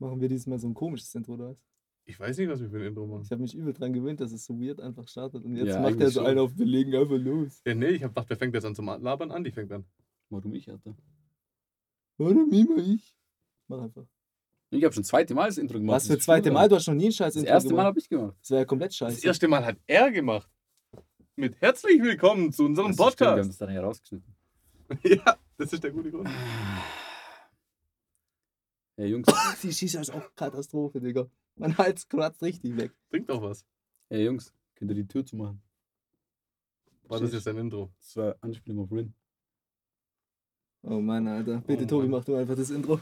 Machen wir diesmal so ein komisches Intro, oder was? Ich weiß nicht, was wir für ein Intro machen. Ich habe mich übel dran gewöhnt, dass es so weird einfach startet. Und jetzt Ja, macht er so schon. einen auf, wir legen einfach los. Ja, nee, ich hab gedacht, der fängt jetzt an zum Labern an, die fängt an. Warum ich, Alter? Warum immer ich? Mach einfach. Ich habe schon das zweite Mal das Intro gemacht. Was für Das zweite Mal? Du hast noch nie ein scheiß Das Intro erste Mal gemacht. habe ich gemacht. Das wäre ja komplett Das scheiße. erste Mal hat er gemacht. Mit herzlich willkommen zu unserem Das ist stimmt, Wir haben Podcast. das dann ja rausgeschnitten. ja, das ist der gute Grund. Ja, Jungs, Die Shisha ist auch Katastrophe, Digga. Mein Hals kratzt richtig weg. Trink doch was. ja, Jungs, könnt ihr die Tür zumachen? War das jetzt ein Intro? Das war Anspielung auf Rin. Oh Mann, Alter. Bitte, Oh Tobi, Mann. mach du einfach das Intro.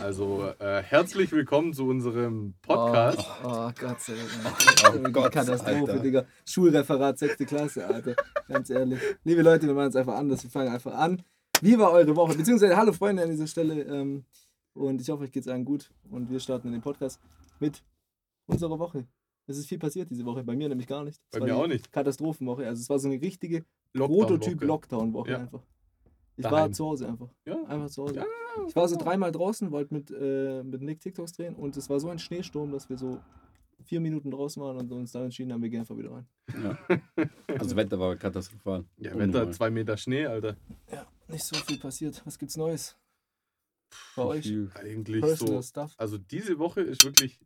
Also, äh, herzlich willkommen zu unserem Podcast. Oh, oh Gott sei Oh Dank. Gott, Katastrophe, Alter. Digga. Schulreferat, sechste Klasse, Alter. Ganz ehrlich. Liebe Leute, wir machen es einfach anders. Wir fangen einfach an. Wie war eure Woche? Beziehungsweise, hallo Freunde an dieser Stelle. Ähm, und ich hoffe, euch geht es allen gut. Und wir starten in den Podcast mit unserer Woche. Es ist viel passiert diese Woche. Bei mir nämlich gar nicht. Es Bei war mir auch nicht. Katastrophenwoche. Also, es war so eine richtige Lockdown-Woche. Prototyp-Lockdown-Woche Ja. einfach. Ich Daheim. war zu Hause einfach. Ja. Einfach zu Hause. Ja, Ich war so dreimal draußen, wollte mit, äh, mit Nick TikToks drehen und es war so ein Schneesturm, dass wir so vier Minuten draußen waren und uns dann entschieden haben, wir gehen einfach wieder rein. Ja. Also Wetter war katastrophal. Ja, Unnormal. Wetter, zwei Meter Schnee, Alter. Ja, nicht so viel passiert. Was gibt's Neues? Bei euch? Eigentlich Personal so. Stuff. Also, diese Woche ist wirklich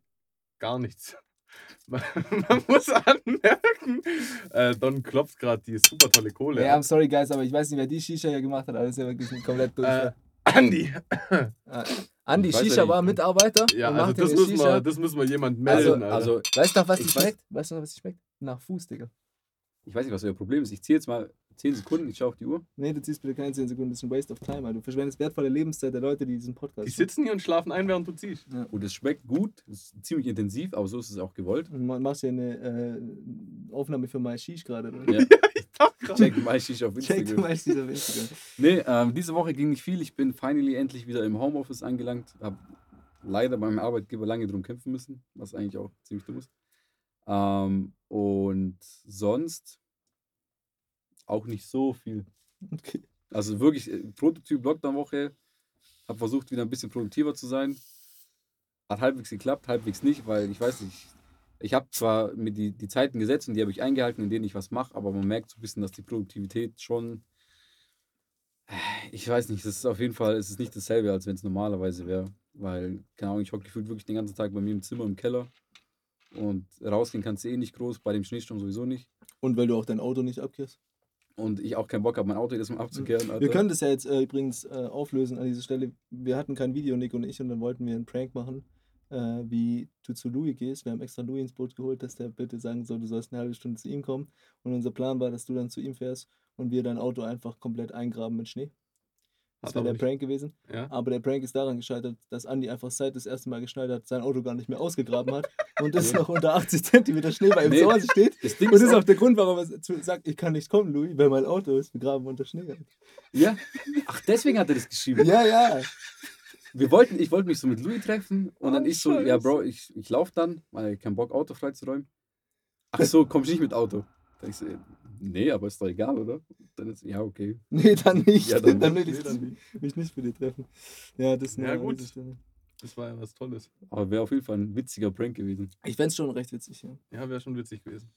gar nichts. Man, man muss anmerken, äh, Don klopft gerade die super tolle Kohle. Ja, I'm ab. sorry, guys, aber ich weiß nicht, wer die Shisha hier gemacht hat, aber das ist ja wirklich komplett durch. Äh, Andi. äh, Andi, Shisha war Mitarbeiter Ja, und also das müssen, Shisha. wir, das müssen wir jemand melden, Also, also, weißt du noch, was die schmeckt? Weißt du noch, was die schmeckt? Nach Fuß, Digga. ich weiß nicht, was euer Problem ist. Ich zähle jetzt mal 10 Sekunden, ich schaue auf die Uhr. Nee, du ziehst bitte keine 10 Sekunden, das ist ein Waste of time, Alter. Du verschwendest wertvolle Lebenszeit der Leute, die diesen Podcast die sitzen hier und schlafen ein, während du ziehst. Und es schmeckt gut, es ist ziemlich intensiv, aber so ist es auch gewollt. Und ma- machst ja eine äh, Aufnahme für My Shish gerade. oder? Ja, Ich dachte gerade. check ich auf Check Instagram. My Shish auf Instagram. Nee, ähm, diese Woche ging nicht viel. Ich bin finally endlich wieder im Homeoffice angelangt. Habe leider beim Arbeitgeber lange drum kämpfen müssen, was eigentlich auch ziemlich dumm ist. Ähm, und sonst auch nicht so viel. Okay. Also wirklich äh, Prototyp Lockdown-Woche. Habe versucht, wieder ein bisschen produktiver zu sein. Hat halbwegs geklappt, halbwegs nicht, weil ich weiß nicht. Ich habe zwar mir die, die Zeiten gesetzt und die habe ich eingehalten, in denen ich was mache, aber man merkt so ein bisschen, dass die Produktivität schon. Ich weiß nicht, das ist auf jeden Fall, es ist nicht dasselbe, als wenn es normalerweise wäre. Weil, keine Ahnung, ich hocke gefühlt wirklich den ganzen Tag bei mir im Zimmer im Keller. Und rausgehen kannst du eh nicht groß, bei dem Schneesturm sowieso nicht. Und weil du auch dein Auto nicht abkehrst. Und ich auch keinen Bock habe, mein Auto jedes Mal abzukehren. Wir Alter. können das ja jetzt äh, übrigens äh, auflösen an dieser Stelle. Wir hatten kein Video, Nick und ich, und dann wollten wir einen Prank machen, äh, wie du zu Louis gehst. Wir haben extra Louis ins Boot geholt, dass der bitte sagen soll, du sollst eine halbe Stunde zu ihm kommen. Und unser Plan war, dass du dann zu ihm fährst und wir dein Auto einfach komplett eingraben mit Schnee. Das wäre der Prank gewesen. Ja. Aber der Prank ist daran gescheitert, dass Andi einfach seit das erste Mal geschneit hat, sein Auto gar nicht mehr ausgegraben hat und es noch unter 80 cm Schnee bei ihm Nee. zu Hause steht. Das Ding Und das ist ist auch, der Grund, warum er sagt, ich kann nicht kommen, Louis, weil mein Auto ist begraben unter Schnee. ja. Ach, deswegen hat er das geschrieben. Ja, ja. Wir wollten, ich wollte mich so mit Louis treffen und dann Oh, ich so, ja. Bro, ich, ich laufe dann, weil ich keinen Bock, Auto freizuräumen. Ach so, kommst du nicht mit Auto? Dann ich so, nee, aber ist doch egal, oder? Dann ist, ja, okay. Nee, dann nicht. Ja, dann dann, nicht. will Nee, ich dann nicht, mich nicht für dich treffen. Ja, das Ja, gut. Das war ja was Tolles. Aber wäre auf jeden Fall ein witziger Prank gewesen. Ich fände es schon recht witzig, ja. Ja, wäre schon witzig gewesen.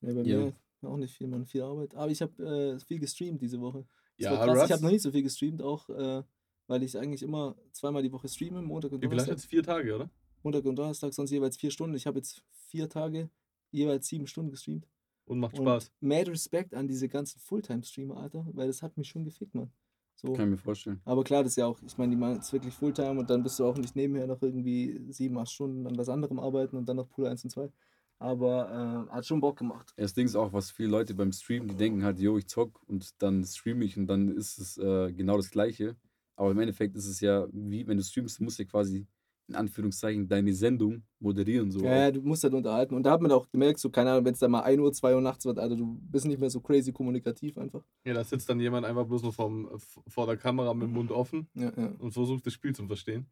ja bei Ja. mir auch nicht viel, man, viel Arbeit. Aber ich habe äh, viel gestreamt diese Woche. Das Ja, war krass. Ich habe noch nicht so viel gestreamt, auch äh, weil ich eigentlich immer zweimal die Woche streame, Montag und Wie hast du Donnerstag. jetzt? Vier Tage, oder? Montag und Donnerstag, sonst jeweils vier Stunden. Ich habe jetzt vier Tage, jeweils sieben Stunden gestreamt. Und macht Und Spaß. mad Respekt an diese ganzen Fulltime-Streamer, Alter, weil das hat mich schon gefickt, Mann. So. Kann ich mir vorstellen. Aber klar, das ist ja auch, ich meine, die machen es wirklich Fulltime und dann bist du auch nicht nebenher noch irgendwie sieben, acht Stunden an was anderem arbeiten und dann noch Pool 1 und 2. Aber äh, hat schon Bock gemacht. Das Ding ist auch, was viele Leute beim Streamen, die denken halt, yo, ich zock und dann streame ich und dann ist es äh, genau das Gleiche. Aber im Endeffekt ist es ja, wie wenn du streamst, musst du ja quasi in Anführungszeichen deine Sendung moderieren. So. Ja, ja, du musst halt unterhalten. Und da hat man auch gemerkt, so, keine Ahnung, wenn es dann mal 1 Uhr, 2 Uhr nachts wird, Alter, du bist nicht mehr so crazy kommunikativ einfach. Ja, da sitzt dann jemand einfach bloß noch vom, vor der Kamera mit dem Mund offen Ja, ja, und versucht das Spiel zu verstehen.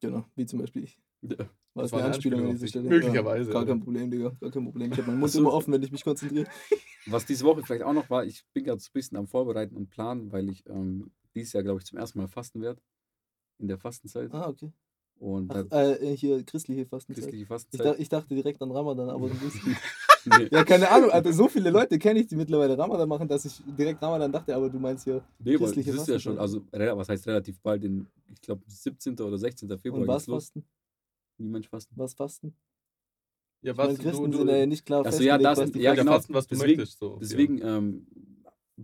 genau. Wie zum Beispiel ich. Ja. War das eine eine Anspielung an dieser Stelle? Möglicherweise, Ja, gar kein Problem, Digga. Gar kein Problem. Ich habe meinen Mund immer offen, wenn ich mich konzentriere. Was diese Woche vielleicht auch noch war, ich bin gerade so ein bisschen am Vorbereiten und Planen, weil ich ähm, dieses Jahr, glaube ich, zum ersten Mal fasten werde. In der Fastenzeit. Ah, okay. Und Ach, hat äh, hier christliche Fastenzeit. christliche Ich, Fastenzeit. dach, ich dachte direkt an Ramadan, aber du bist. nee, ja, keine Ahnung, Alter, so viele Leute kenne ich, die mittlerweile Ramadan machen, dass ich direkt Ramadan dachte, aber du meinst hier. nee, weil das christliche ist ja schon, also was heißt relativ bald, in, ich glaube 17. oder 16. Februar Und was geht's los. Fasten? Wie Mensch fasten? Was Fasten? Ja, Ich meine, was Christen du, sind du, ja nicht klar Ach so, ja, das was ja, ja, Fasten- genau. fasten, was du Deswegen- möchtest. So. Deswegen ähm,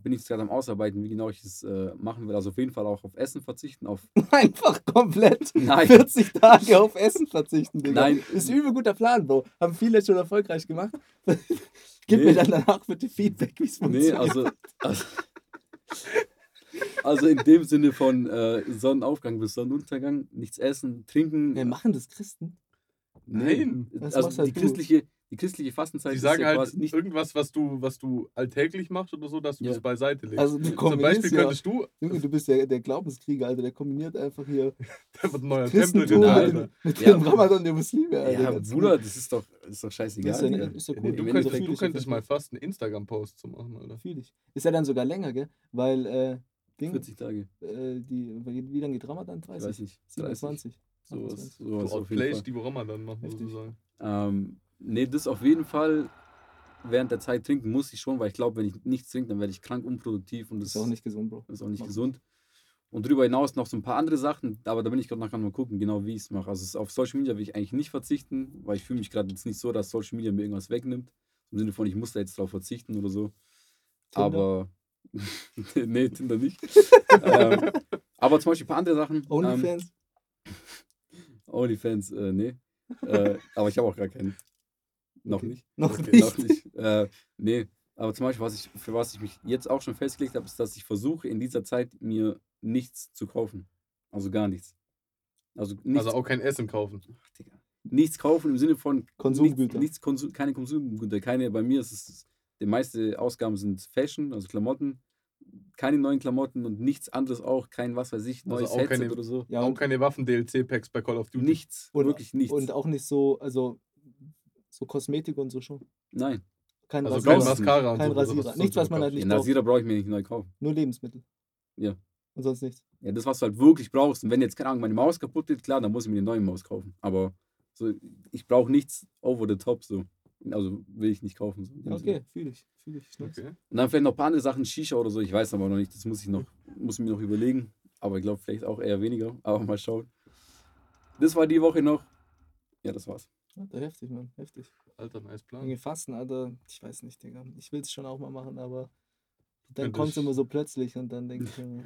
bin ich gerade am Ausarbeiten, wie genau ich es äh, machen will. Also auf jeden Fall auch auf Essen verzichten, auf Einfach komplett Nein. 40 Tage auf Essen verzichten, Digga. Nein. Ist ein übel guter Plan, Bro. Haben viele schon erfolgreich gemacht. Gib Nee. mir dann danach bitte Feedback, wie es Nee, funktioniert. also, also, also in dem Sinne von äh, Sonnenaufgang bis Sonnenuntergang, nichts essen, trinken. Ja, machen das Christen? Nein. Das Also die du. christliche, die christliche Fastenzeit Die ist sagen ja halt quasi nicht. irgendwas, was du, was du alltäglich machst oder so, dass du Ja. das beiseite legst. Also du Zum kombinierst Beispiel ja, könntest du, Junge, du bist ja der Glaubenskrieger, Alter. Der kombiniert einfach hier da wird ein neuer Tempel dem- Alter. mit Ja. dem Ramadan der Muslime, Alter. Ja, Bruder, das ist doch, das ist doch scheißegal. ist ja, ist ja Nee, cool. du, könntest, du könntest mal fast einen Instagram-Post zu machen, Alter. Fühl ich. Ist ja dann sogar länger, gell? Weil, äh, Ding, 40 Tage, äh, die, wie, lange geht Ramadan? 30? weiß nicht. 30, 27? sowas, 28. Du sowas auf jeden Fall. outplayst die, wo Ramadan machen, sozusagen. Ähm, nee, das auf jeden Fall während der Zeit trinken muss ich schon, weil ich glaube, wenn ich nichts trinke, dann werde ich krank, unproduktiv und das Ist auch nicht gesund, Bro. ist auch nicht Mach gesund. Und darüber hinaus noch so ein paar andere Sachen, aber da bin ich gerade nachher mal gucken, genau wie ich es mache. Also auf Social Media will ich eigentlich nicht verzichten, weil ich fühle mich gerade jetzt nicht so, dass Social Media mir irgendwas wegnimmt. Im Sinne von, ich muss da jetzt drauf verzichten oder so. Tinder? Aber. nee, Tinder nicht. ähm, aber zum Beispiel ein paar andere Sachen. Ähm, Onlyfans? Onlyfans, äh, nee. Äh, aber ich habe auch gar keinen. Noch nicht. Noch Okay, nicht. Noch nicht. Äh, nee. Aber zum Beispiel, was ich, für was ich mich jetzt auch schon festgelegt habe, ist, dass ich versuche, in dieser Zeit mir nichts zu kaufen. Also gar nichts. Also nichts, Also auch kein Essen kaufen. Ach, Digga. nichts kaufen im Sinne von Konsumgüter. Nichts, nichts Konsum, keine Konsumgüter. Keine, bei mir ist es, die meisten Ausgaben sind Fashion, also Klamotten. Keine neuen Klamotten und nichts anderes auch. Kein, was weiß ich, Also neues auch Headset keine- oder so. Ja, auch keine Waffen-DLC-Packs bei Call of Duty. Nichts. und, wirklich nichts. und auch nicht so, also so Kosmetik und so schon. Nein. Kein Also Rasierer. kein. Mascara und Kein so. Rasierer. was Nichts, was man halt nicht Rasierer brauche ich mir nicht neu kaufen. Nur Lebensmittel. Ja. Und sonst nichts. Ja, das, was du halt wirklich brauchst. Und wenn jetzt, keine Ahnung, meine Maus kaputt geht, klar, dann muss ich mir eine neue Maus kaufen. Aber so, ich brauche nichts over the top so. Also will ich nicht kaufen. So okay, fühle ich. Fühl ich. Nice. Okay. Und dann vielleicht noch ein paar andere Sachen, Shisha oder so, ich weiß aber noch nicht. Das muss ich noch, muss ich mir noch überlegen. Aber ich glaube, vielleicht auch eher weniger. Aber mal schauen. Das war die Woche noch. Ja, das war's. Alter, heftig, Mann. Heftig. Alter, nice Plan. Irgendwie fasten, Alter. Ich weiß nicht, Digga. Ich will es schon auch mal machen, aber dann kommt es immer so plötzlich und dann denke ich Digga,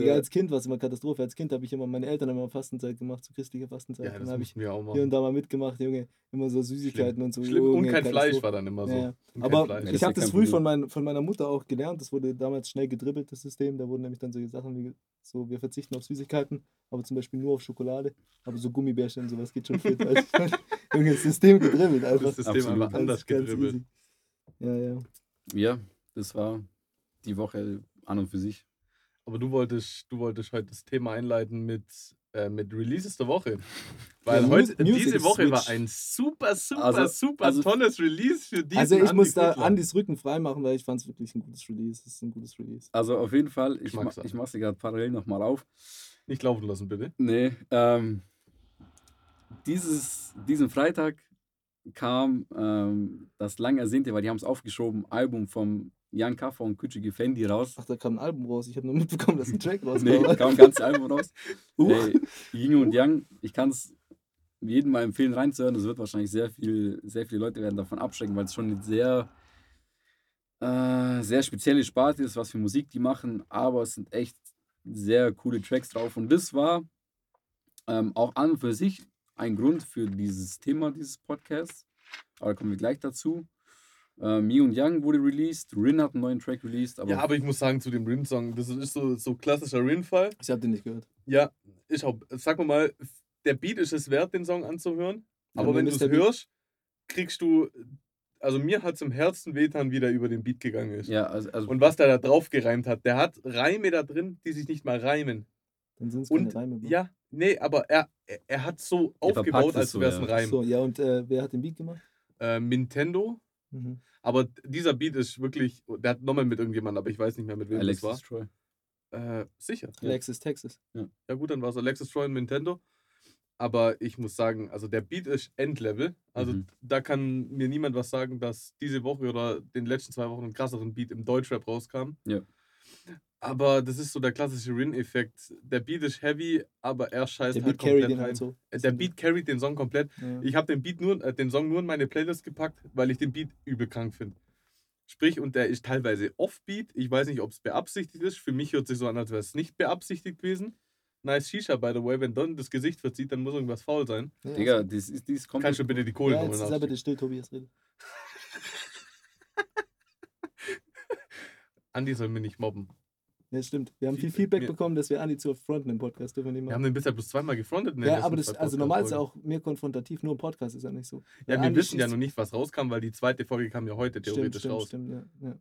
Ja, als Kind war es immer Katastrophe. Als Kind habe ich immer, meine Eltern haben immer Fastenzeit gemacht, so christliche Fastenzeit. Ja, dann habe ich hier und da mal mitgemacht, Junge. Immer so Süßigkeiten und so. Schlimm. Und Junge, kein Fleisch war dann immer so. Ja. Und Aber Fleisch. ich habe das früh von, mein, von meiner Mutter auch gelernt. Das wurde damals schnell gedribbelt, das System. Da wurden nämlich dann solche Sachen wie so, wir verzichten auf Süßigkeiten, aber zum Beispiel nur auf Schokolade. Aber so Gummibärchen und sowas geht schon fit. Junge, das System gedribbelt einfach. das System Absolut. einfach anders gedribbelt. easy. Ja, ja. ja, das war die Woche an und für sich. Aber du wolltest, du wolltest heute das Thema einleiten mit, äh, mit Releases der Woche. Weil Ja, heute, Music diese Woche war Switch. ein super, super, Also- super also- tolles Release für diesen Also ich Andi muss da Kuttler. Andys Rücken freimachen, weil ich fand es wirklich ein gutes Release. Es ist ein gutes Release. Also auf jeden Fall, ich, ma ich mache sie gerade parallel nochmal auf. Nicht laufen lassen, bitte. Nee, ähm, dieses, diesen Freitag kam ähm, das lang ersehnte, weil die haben es aufgeschoben, Album vom Jan Kaffer und Küçük Fendi raus. Ach, da kam ein Album raus. Ich habe nur mitbekommen, dass ein Track rauskam. Nee, kam ein ganzes Album raus. Huch. Ey, Yin und Yang, ich kann es jedem mal empfehlen reinzuhören. Es wird wahrscheinlich sehr viel, sehr viele Leute werden davon abschrecken, weil es schon eine sehr, äh, sehr spezielle Sparte ist, was für Musik die machen. Aber es sind echt sehr coole Tracks drauf. Und das war ähm, auch an und für sich ein Grund für dieses Thema dieses Podcasts. Aber da kommen wir gleich dazu. Ähm, Mi und Yang wurde released, Rin hat einen neuen Track released, aber ja, aber ich muss sagen, zu dem Rin-Song, das ist so, so klassischer Rin-Fall. Ich habe den nicht gehört. Ja, ich auch, sag mal mal, der Beat ist es wert, den Song anzuhören. Ja, Aber wenn du es hörst, kriegst du, also mir hat es im Herzen wehtan, wie der über den Beat gegangen ist. ja, also, also Und was der da drauf gereimt hat, der hat Reime da drin, die sich nicht mal reimen. Dann sind es Und keine Reime. Bro. ja, nee, aber er, er, hat so Er aufgebaut, als so, wäre es ja. ein Reim. So, ja, und äh, wer hat den Beat gemacht? Äh, Nintendo, Mhm. aber dieser Beat ist wirklich, der hat nochmal mit irgendjemandem, aber ich weiß nicht mehr, mit wem Alexis das Troy. war. Äh, sicher. Ja. Alexis Texas. Ja gut, dann war es Alexis Troy und Nintendo. Aber ich muss sagen, also der Beat ist Endlevel. Also Mhm. da kann mir niemand was sagen, dass diese Woche oder den letzten zwei Wochen einen krasseren Beat im Deutschrap rauskam. Ja. Aber das ist so der klassische Rin-Effekt. Der Beat ist heavy, aber er scheißt Der halt Beat komplett den rein. halt so. Äh, Der Beat carried den Song komplett. Ja. Ich habe den Beat nur, äh, den Song nur in meine Playlist gepackt, weil ich den Beat übel krank finde. Sprich, und der ist teilweise Offbeat. Ich weiß nicht, ob es beabsichtigt ist. Für mich hört sich so an, als wäre es nicht beabsichtigt gewesen. Nice Shisha, by the way. Wenn Don das Gesicht verzieht, dann muss irgendwas faul sein. Ja, Digga, also- das ist, das kommt. Kannst du bitte die Kohlen ja, jetzt sei nachschieben? bitte still, Tobias, rede. Andi soll mir nicht mobben. Ja, stimmt. Wir haben viel Feedback, mir- bekommen, dass wir Andi zu fronten im Podcast dürfen wir nicht Wir haben machen. den bisher bloß zweimal gefrontet. Ja, aber das, also normal ist ja auch mehr konfrontativ, nur im Podcast ist ja nicht so. Ja, Weil wir Andi wissen ja noch nicht, was rauskam, weil die zweite Folge kam ja heute Stimmt, theoretisch stimmt, raus. stimmt, ja, ja.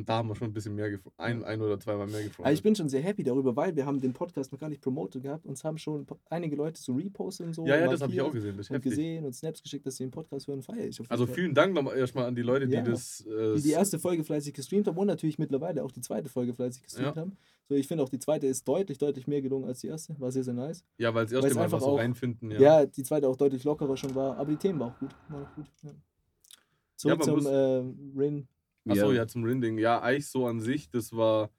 Und da haben wir schon ein bisschen mehr gefrontet. Ein, ein oder zweimal mehr gefrontet. Aber ich bin schon sehr happy darüber, weil wir haben den Podcast noch gar nicht promotet gehabt. Uns haben schon einige Leute so repostet und so. ja, ja, das habe ich auch gesehen. Das Und heftig. gesehen und Snaps geschickt, dass sie den Podcast hören, feiere ich. Also vielen Dank nochmal erstmal an die Leute, die Ja. das. Äh, die die erste Folge fleißig gestreamt haben und natürlich mittlerweile auch die zweite Folge fleißig gestreamt haben. So, ich finde auch die zweite ist deutlich, deutlich mehr gelungen als die erste. War sehr, sehr nice. ja, weil das Weil's erste Mal einfach so auch- reinfinden. Ja. Ja. die zweite auch deutlich lockerer schon war, aber die Themen waren auch gut. War auch gut ja. Zurück man zum äh, Rain. Achso, ja, zum Rinding. Ja, eigentlich so an sich, das war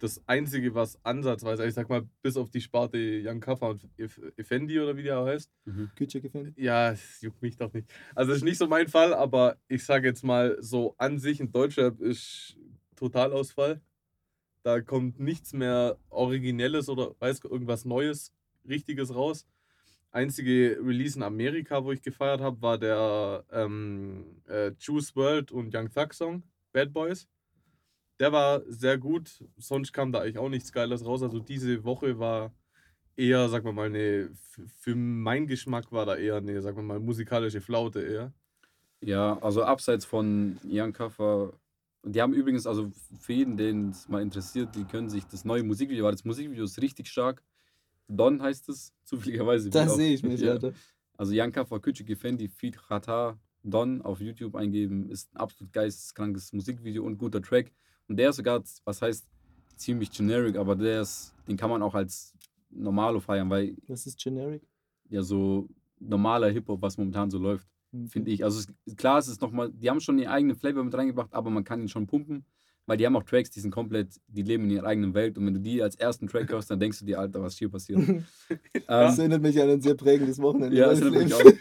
das Einzige, was ansatzweise, ich sag mal, bis auf die Sparte Young Kaffer und Eff- Effendi oder wie der heißt. Mhm. Gütche gefällt. Ja, es juckt mich doch nicht. Also, das ist nicht so mein Fall, aber ich sage jetzt mal, so an sich ein Deutschrap ist Totalausfall. Da kommt nichts mehr Originelles oder weiß irgendwas Neues, Richtiges raus. Einzige Release in Amerika, wo ich gefeiert habe, war der ähm, äh, Juice World und Young Thug Song, Bad Boys. Der war sehr gut, sonst kam da eigentlich auch nichts Geiles raus. Also diese Woche war eher, sag mal mal, eine, für meinen Geschmack war da eher eine, sag mal musikalische Flaute eher. Ja, also abseits von Jan Kaffer, die haben übrigens, also für jeden, den es mal interessiert, die können sich das neue Musikvideo, weil das Musikvideo ist richtig stark. Don heißt es, zufälligerweise. Das sehe ich mich, ja. Alter. Also Jan Kaffer, Küçük Effendi, Feed Khata, Don auf YouTube eingeben, ist ein absolut geisteskrankes Musikvideo und guter Track. Und der ist sogar, was heißt, ziemlich generic, aber der ist, den kann man auch als Normalo feiern, weil Das ist generic. ja so normaler Hip-Hop, was momentan so läuft Mhm. finde ich. Also es, klar, es ist nochmal, die haben schon ihren eigenen Flavor mit reingebracht, aber man kann ihn schon pumpen, weil die haben auch Tracks, die sind komplett, die leben in ihrer eigenen Welt und wenn du die als ersten Track hörst, dann denkst du dir, Alter, was hier passiert. Das ähm, erinnert mich an ein sehr prägendes Wochenende. ja, das meines ist Lebens.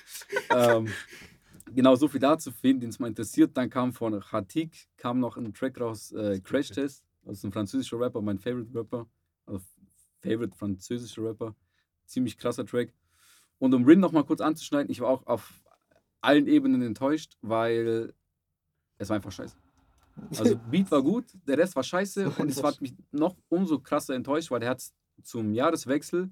natürlich auch. ähm, genau, so viel dazu, für jeden, den es mal interessiert. Dann kam von Hatik, kam noch ein Track raus, äh, Crash Test, das ist ein französischer Rapper, mein Favorite Rapper, also Favorite französischer Rapper, ziemlich krasser Track. Und um Rin noch mal kurz anzuschneiden, ich war auch auf allen Ebenen enttäuscht, weil es war einfach scheiße. Also Beat war gut, der Rest war scheiße So und es hat mich noch umso krasser enttäuscht, weil der hat zum Jahreswechsel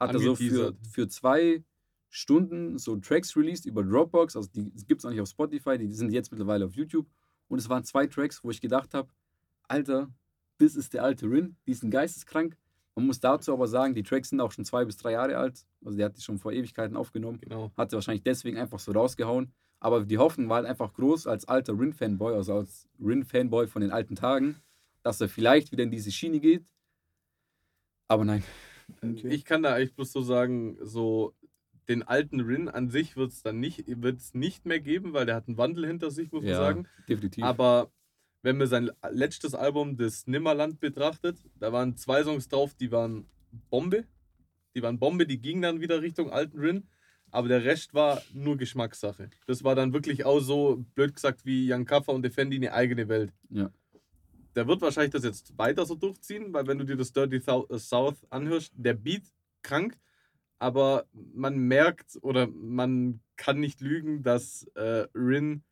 hat er so für, für zwei Stunden so Tracks released über Dropbox, also die gibt es auch nicht auf Spotify, die sind jetzt mittlerweile auf YouTube und es waren zwei Tracks, wo ich gedacht habe, Alter, das ist der alte Rin, die sind geisteskrank. Man muss dazu aber sagen, die Tracks sind auch schon zwei bis drei Jahre alt, also der hat die schon vor Ewigkeiten aufgenommen Genau. hat sie wahrscheinlich deswegen einfach so rausgehauen. Aber die Hoffnung war halt einfach groß als alter Rin-Fanboy, also als Rin-Fanboy von den alten Tagen, dass er vielleicht wieder in diese Schiene geht. Aber nein. Okay. Ich kann da eigentlich bloß so sagen, so den alten Rin an sich wird es dann nicht, wird's nicht mehr geben, weil der hat einen Wandel hinter sich, muss man sagen. definitiv. Aber wenn man sein letztes Album, das Nimmerland, betrachtet, da waren zwei Songs drauf, die waren Bombe. Die waren Bombe, die gingen dann wieder Richtung alten Rin. Aber der Rest war nur Geschmackssache. Das war dann wirklich auch so, blöd gesagt, wie Young Kaffer und Defendi eine eigene Welt. Ja. Der wird wahrscheinlich das jetzt weiter so durchziehen, weil wenn du dir das Dirty äh, South anhörst, der Beat krank, aber man merkt oder man kann nicht lügen, dass äh, Rin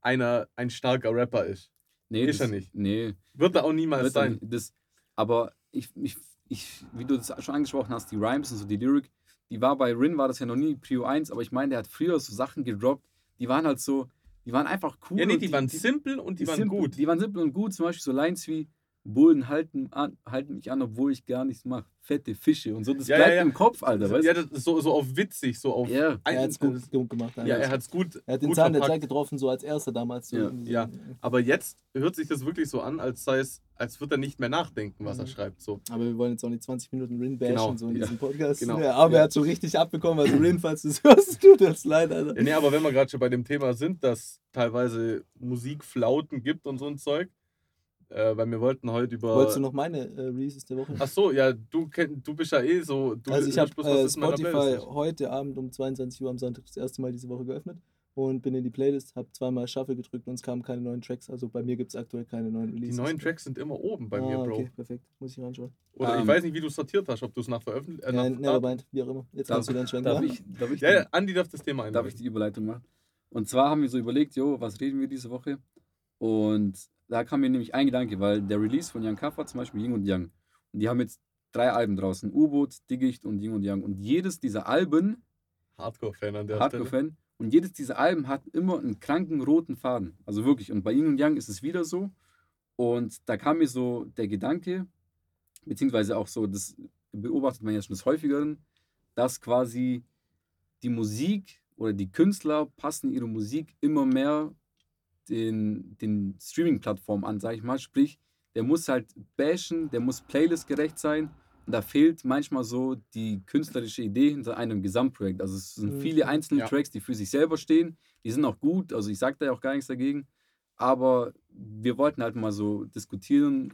einer, ein starker Rapper ist. nee, ist das, er nicht. Nee, Wird er auch niemals sein. das, aber ich, ich, ich, wie du das schon angesprochen hast, die Rhymes und so die Lyrik, die war bei Rin, war das ja noch nie Prio 1, aber ich meine, der hat früher so Sachen gedroppt, die waren halt so, die waren einfach cool. Ja, nee, und die, waren simpel und die, waren simpel, gut. Die waren simpel und gut. Zum Beispiel so Lines wie Bullen halten, an, halten mich an, obwohl ich gar nichts mache. Fette Fische und so. Das Ja, ja, bleibt ja. im Kopf, Alter. Weißt ja, du? das ist so, so auf witzig, so auf. Ja. ein- er hat es gut, gut gemacht. ja, er hat es gut. er hat den Zahn der verpackt. Zeit getroffen, so als erster damals. So Ja. Ja. Aber jetzt hört sich das wirklich so an, als sei es als würde er nicht mehr nachdenken, was er Mhm. schreibt. So. Aber wir wollen jetzt auch nicht 20 Minuten Rin bashen, Genau, so in ja. diesem Podcast. Genau. Der Arme Ja. hat schon richtig abbekommen, also Rin, falls du es hörst, tut uns leid, Alter. Ja, nee, aber wenn wir gerade schon bei dem Thema sind, dass teilweise Musikflauten gibt und so ein Zeug, äh, weil wir wollten heute über. Wolltest du noch meine äh, Releases der Woche? Ach so, ja, du, kenn, du bist ja eh so. Du also ich habe äh, Spotify heute Abend um 22 Uhr am Sonntag das erste Mal diese Woche geöffnet und bin in die Playlist, habe zweimal Shuffle gedrückt und es kamen keine neuen Tracks. Also bei mir gibt es aktuell keine neuen Die Releases. neuen Tracks sind immer oben bei mir, ah, Bro. Okay, perfekt. Muss ich reinschauen. Oder ich Ähm, weiß nicht, wie du sortiert hast, ob du es nach Veröffentlichung. Äh, Äh, nach Nevermind, wie auch immer. Jetzt Darf, kannst du dann schwenken. darf, ja? ich, darf, ich, ja, ja, Andi darf das Thema darf ich die Überleitung machen? Und zwar haben wir so überlegt, jo, was reden wir diese Woche? Und da kam mir nämlich ein Gedanke, weil der Release von Young Kaffer zum Beispiel Ying und Yang. Und die haben jetzt drei Alben draußen: U-Boot, Dickicht und Ying und Yang. Und jedes dieser Alben, Hardcore-Fan an der Stelle. Hardcore-Fan, und jedes dieser Alben hat immer einen kranken roten Faden. Also wirklich. Und bei Ying und Yang ist es wieder so. Und da kam mir so der Gedanke, beziehungsweise auch so, das beobachtet man ja schon des Häufigeren, dass quasi die Musik oder die Künstler passen ihre Musik immer mehr den, den Streaming-Plattformen an, sag ich mal. Sprich, der muss halt bashen, der muss playlistgerecht sein. Und da fehlt manchmal so die künstlerische Idee hinter einem Gesamtprojekt. Also es sind Mhm. viele einzelne Ja. Tracks, die für sich selber stehen. Die sind auch gut, also ich sage da ja auch gar nichts dagegen. Aber wir wollten halt mal so diskutieren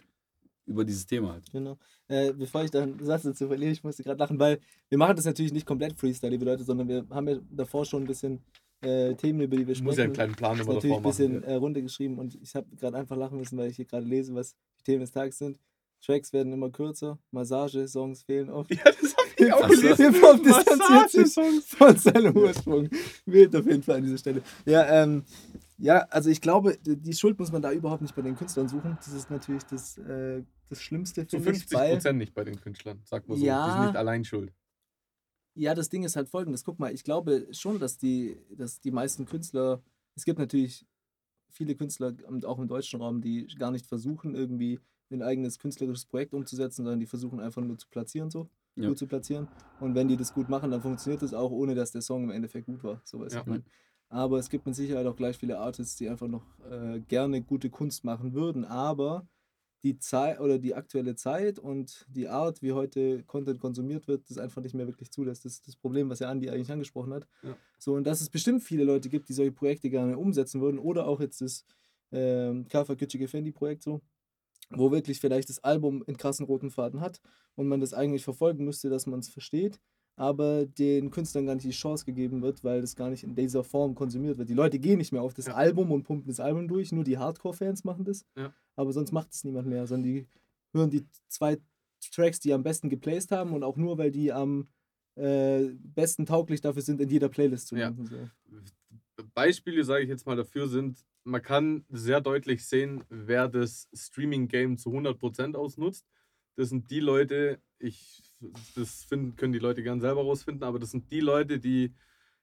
über dieses Thema halt. Genau. Äh, bevor ich da einen Satz dazu verliere, ich musste gerade lachen, weil wir machen das natürlich nicht komplett Freestyle, liebe Leute, sondern wir haben ja davor schon ein bisschen äh, Themen, über die wir Ich muss ja einen sprechen. kleinen Plan immer natürlich davor ein bisschen äh, runtergeschrieben und ich habe gerade einfach lachen müssen, weil ich hier gerade lese, was die Themen des Tages sind. Tracks werden immer kürzer, Massage-Songs fehlen oft. Ja, das hab ich auch gelesen. Hip-Hop distanziert sich von seinem Ursprung. Wild auf jeden Fall an dieser Stelle. Ja, ähm, ja, also ich glaube, die Schuld muss man da überhaupt nicht bei den Künstlern suchen. Das ist natürlich das, äh, das Schlimmste, Zu finde ich, 50 weil... Prozent nicht bei den Künstlern, sagt man so. Ja. Die sind nicht allein schuld. Ja, das Ding ist halt folgendes. Guck mal, ich glaube schon, dass die, dass die meisten Künstler, es gibt natürlich viele Künstler, auch im deutschen Raum, die gar nicht versuchen, irgendwie ein eigenes künstlerisches Projekt umzusetzen, sondern die versuchen einfach nur zu platzieren, so Ja. gut zu platzieren. Und wenn die das gut machen, dann funktioniert das auch, ohne dass der Song im Endeffekt gut war. So weiß Ja. ich mein. Aber es gibt mit Sicherheit auch gleich viele Artists, die einfach noch äh, gerne gute Kunst machen würden. Aber die Zeit oder die aktuelle Zeit und die Art, wie heute Content konsumiert wird, das einfach nicht mehr wirklich zulässt. Das ist das Problem, was ja Andi eigentlich angesprochen hat. Ja. So, und dass es bestimmt viele Leute gibt, die solche Projekte gerne umsetzen würden. Oder auch jetzt das ähm, Kafa Küçük Effendi-Projekt so, wo wirklich vielleicht das Album in krassen roten Faden hat und man das eigentlich verfolgen müsste, dass man es versteht, aber den Künstlern gar nicht die Chance gegeben wird, weil das gar nicht in dieser Form konsumiert wird. Die Leute gehen nicht mehr auf das Ja. Album und pumpen das Album durch, nur die Hardcore-Fans machen das, Ja. Aber sonst macht es niemand mehr, sondern die hören die zwei Tracks, die am besten geplaced haben und auch nur, weil die am äh, besten tauglich dafür sind, in jeder Playlist zu Ja. landen. So. Beispiele, sage ich jetzt mal, dafür sind, man kann sehr deutlich sehen, wer das Streaming-Game zu 100% ausnutzt. Das sind die Leute, ich, das finden, können die Leute gern selber rausfinden, aber das sind die Leute, die,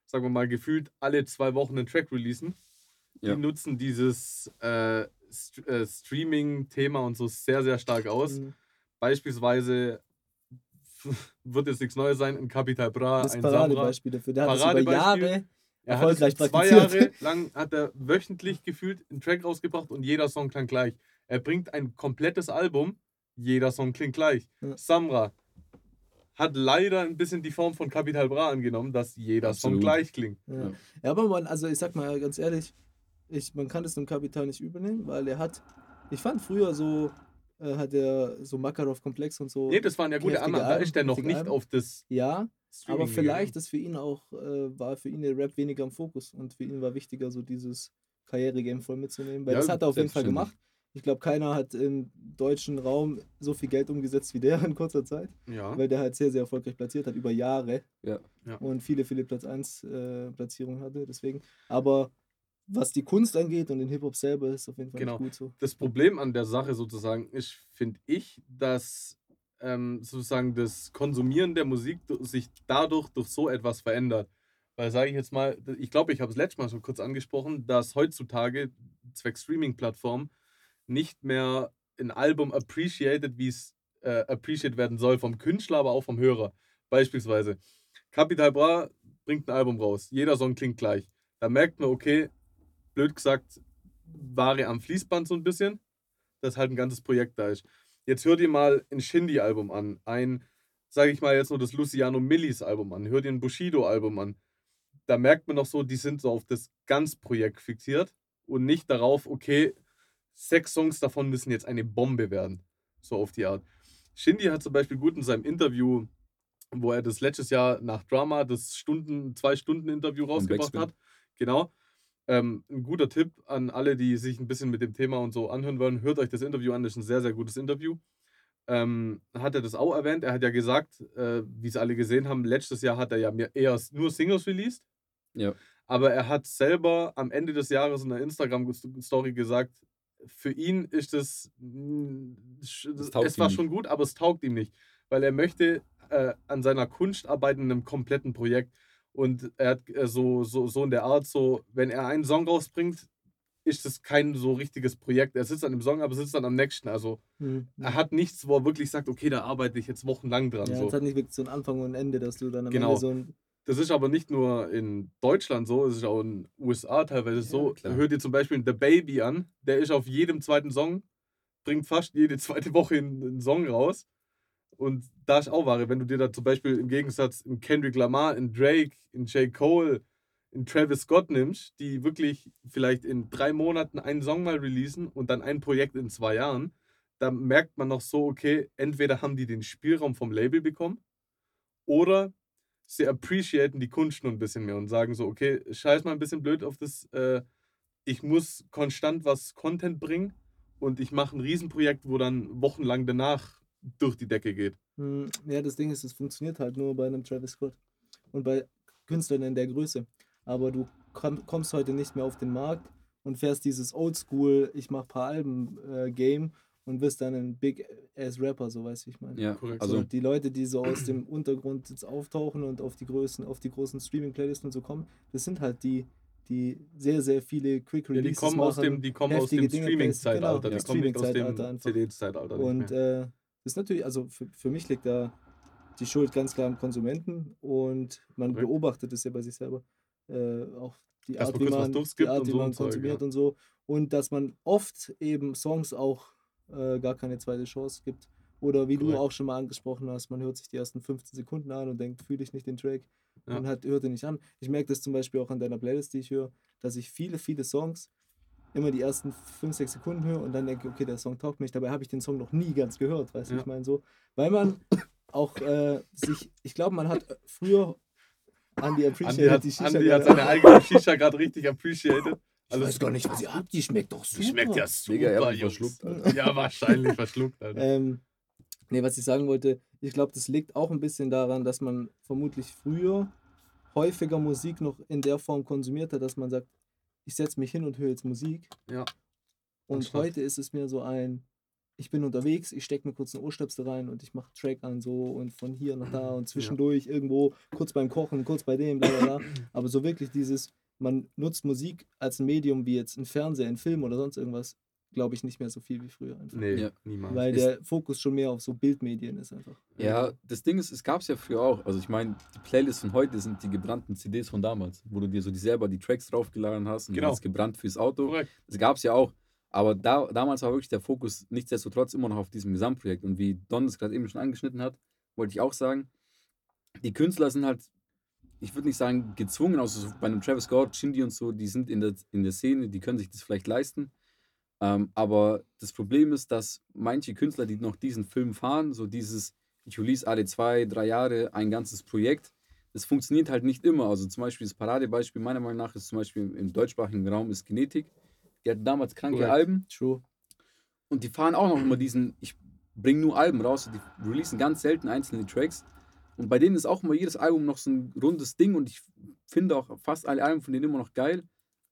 sagen wir mal, gefühlt alle zwei Wochen einen Track releasen. Ja. Die nutzen dieses äh, St äh, Streaming-Thema und so sehr, sehr stark aus. Mhm. Beispielsweise wird jetzt nichts Neues sein, ein Capital Bra, Das ein. Paradebeispiel dafür. Der hat das über Paradebeispiel. Jahre Er hat erfolgreich zwei. Jahre lang hat er wöchentlich gefühlt einen Track rausgebracht und jeder Song klang gleich. Er bringt ein komplettes Album, jeder Song klingt gleich. Ja. Samra hat leider ein bisschen die Form von Capital Bra angenommen, dass jeder Song Absolut. gleich klingt. Ja. Ja. ja, aber man, also ich sag mal ganz ehrlich, ich, man kann es dem Kapital nicht übernehmen, weil er hat, ich fand früher so, äh, hat er so Makarov-Komplex und so. Nee, das waren ja gute Annahmen. Da ist der noch nicht Alben. auf das Ja, Streaming aber vielleicht ist für ihn auch, äh, war für ihn der Rap weniger im Fokus und für ihn war wichtiger, so dieses Karriere-Game voll mitzunehmen, weil Ja, das hat er auf jeden Fall gemacht. Ich glaube, keiner hat im deutschen Raum so viel Geld umgesetzt wie der in kurzer Zeit, Ja. weil der halt sehr, sehr erfolgreich platziert hat, über Jahre. Ja. Ja. und viele, viele Platz 1 äh, Platzierungen hatte. Deswegen. Aber was die Kunst angeht und den Hip-Hop selber, ist auf jeden Fall Genau. gut so. das Problem an der Sache sozusagen ist, finde ich, dass ähm, sozusagen das Konsumieren der Musik sich dadurch durch so etwas verändert. Weil, sage ich jetzt mal, ich glaube, ich habe es letztes Mal schon kurz angesprochen, dass heutzutage zwecks Streaming-Plattform nicht mehr ein Album appreciated, wie es äh, appreciated werden soll vom Künstler, aber auch vom Hörer. Beispielsweise, Capital Bra bringt ein Album raus, jeder Song klingt gleich. Da merkt man, okay, blöd gesagt, Ware am Fließband so ein bisschen. dass halt ein ganzes Projekt da ist. Jetzt hör dir mal ein Shindy-Album an, ein, sage ich mal jetzt nur das Luciano Millis Album an, hör dir ein Bushido-Album an. Da merkt man noch so, die sind so auf das Ganzprojekt fixiert und nicht darauf, okay, sechs Songs davon müssen jetzt eine Bombe werden. So auf die Art. Shindy hat zum Beispiel gut in seinem Interview, wo er das letztes Jahr nach Drama das Stunden, zwei Stunden Interview rausgebracht hat. Genau. Ähm, ein guter Tipp an alle, die sich ein bisschen mit dem Thema und so anhören wollen. Hört euch das Interview an, das ist ein sehr, sehr gutes Interview. Ähm, hat er das auch erwähnt? Er hat ja gesagt, äh, wie es alle gesehen haben, letztes Jahr hat er ja eher nur Singles released. Ja. Aber er hat selber am Ende des Jahres in einer Instagram-Story gesagt, für ihn ist das, mm, Das es war schon gut, aber es taugt ihm nicht, weil er möchte äh, an seiner Kunst arbeiten in einem kompletten Projekt. Und er hat äh, so, so, so in der Art, so, wenn er einen Song rausbringt, ist das kein so richtiges Projekt. Er sitzt an dem Song, aber sitzt dann am nächsten. Also Mhm. er hat nichts, wo er wirklich sagt, okay, da arbeite ich jetzt wochenlang dran. Ja, so. es hat nicht wirklich so einen Anfang und ein Ende, dass du dann am Genau. Ende so ein. Das ist aber nicht nur in Deutschland so, es ist auch in den USA teilweise so. klar. Hört ihr zum Beispiel The Baby an, der ist auf jedem zweiten Song, bringt fast jede zweite Woche einen Song raus. Und da ist auch Ware, wenn du dir da zum Beispiel im Gegensatz in Kendrick Lamar, in Drake, in J. Cole, in Travis Scott nimmst, die wirklich vielleicht in drei Monaten einen Song mal releasen und dann ein Projekt in zwei Jahren, da merkt man noch so, okay, entweder haben die den Spielraum vom Label bekommen oder sie appreciaten die Kunst nur ein bisschen mehr und sagen so, okay, scheiß mal ein bisschen blöd auf das, äh, ich muss konstant was Content bringen und ich mache ein Riesenprojekt, wo dann wochenlang danach durch die Decke geht. Hm, Ja, das Ding ist, es funktioniert halt nur bei einem Travis Scott und bei Künstlern in der Größe. Aber du komm, kommst heute nicht mehr auf den Markt und fährst dieses Oldschool, ich mach paar Alben äh, Game und wirst dann ein Big Ass Rapper, so weiß ich meine. Ja, Korrekt. also die Leute, die so aus dem Untergrund jetzt auftauchen und auf die Größen, auf die großen Streaming-Playlisten und so kommen, das sind halt die, die sehr, sehr viele Quick Ja, die Releases kommen aus machen, dem, die kommen aus dem Streaming-Zeitalter, genau, die kommen nicht aus dem. CD-Zeitalter. nicht Und mehr. äh, ist natürlich, also für, für mich liegt da die Schuld ganz klar am Konsumenten und man Korrekt. beobachtet es ja bei sich selber. Äh, auch die Dass Art, wie man, die Art, und wie so man konsumiert ja. und so. Und dass man oft eben Songs auch äh, gar keine zweite Chance gibt. Oder wie du Korrekt. auch schon mal angesprochen hast, man hört sich die ersten 15 Sekunden an und denkt, fühle ich nicht den Track Ja. und hat, hört ihn nicht an. Ich merke das zum Beispiel auch an deiner Playlist, die ich höre, dass ich viele, viele Songs immer die ersten 5, 6 Sekunden höre und dann denke, okay, der Song taugt mich. Dabei habe ich den Song noch nie ganz gehört, weißt du, Ja. ich meine so. Weil man auch äh, sich, ich glaube, man hat früher Andy Andi appreciated hat, die Shisha. Andi hat gerade. seine eigene Shisha gerade richtig appreciated. ich Also weiß gar nicht, was ihr habt, die schmeckt doch super. Die schmeckt ja super, Mega, er verschluckt, Alter. Ja, wahrscheinlich verschluckt, Alter. Ähm, nee, was ich sagen wollte, ich glaube, das liegt auch ein bisschen daran, dass man vermutlich früher häufiger Musik noch in der Form konsumiert hat, dass man sagt, ich setze mich hin und höre jetzt Musik. Ja. Und Anstatt- heute ist es mir so ein, ich bin unterwegs, ich stecke mir kurz einen Ohrstöpsel rein und ich mache Track an so und von hier nach da und zwischendurch irgendwo, kurz beim Kochen, kurz bei dem, bla bla bla. Aber so wirklich dieses, man nutzt Musik als ein Medium wie jetzt ein Fernseher, ein Film oder sonst irgendwas, glaube ich nicht mehr so viel wie früher einfach. Nee, Ja. niemals. Weil Ist- der Fokus schon mehr auf so Bildmedien ist einfach. Ja, das Ding ist, es gab es ja früher auch. Also ich meine, die Playlists von heute sind die gebrannten CDs von damals, wo du dir so die selber die Tracks draufgeladen hast und Genau. hast gebrannt fürs Auto. Korrekt. Das gab es ja auch. Aber da, damals war wirklich der Fokus nichtsdestotrotz immer noch auf diesem Gesamtprojekt. Und wie Don es gerade eben schon angeschnitten hat, wollte ich auch sagen, die Künstler sind halt, ich würde nicht sagen gezwungen, also so bei einem Travis Scott, Shindy und so, die sind in der, in der Szene, die können sich das vielleicht leisten. Ähm, aber das Problem ist, dass manche Künstler, die noch diesen Film fahren, so dieses, ich release alle zwei, drei Jahre ein ganzes Projekt, das funktioniert halt nicht immer. Also zum Beispiel das Paradebeispiel meiner Meinung nach ist zum Beispiel im- deutschsprachigen Raum ist Genetik. Die hatten damals kranke Korrekt. Alben True. und die fahren auch noch immer diesen, ich bringe nur Alben raus, die releasen ganz selten einzelne Tracks. Und bei denen ist auch immer jedes Album noch so ein rundes Ding und ich finde auch fast alle Alben von denen immer noch geil.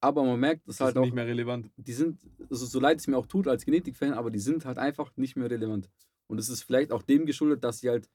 Aber man merkt, dass Das halt ist auch, nicht mehr relevant. die sind, also so leid es mir auch tut als Genetik-Fan, aber die sind halt einfach nicht mehr relevant. Und es ist vielleicht auch dem geschuldet, dass sie halt,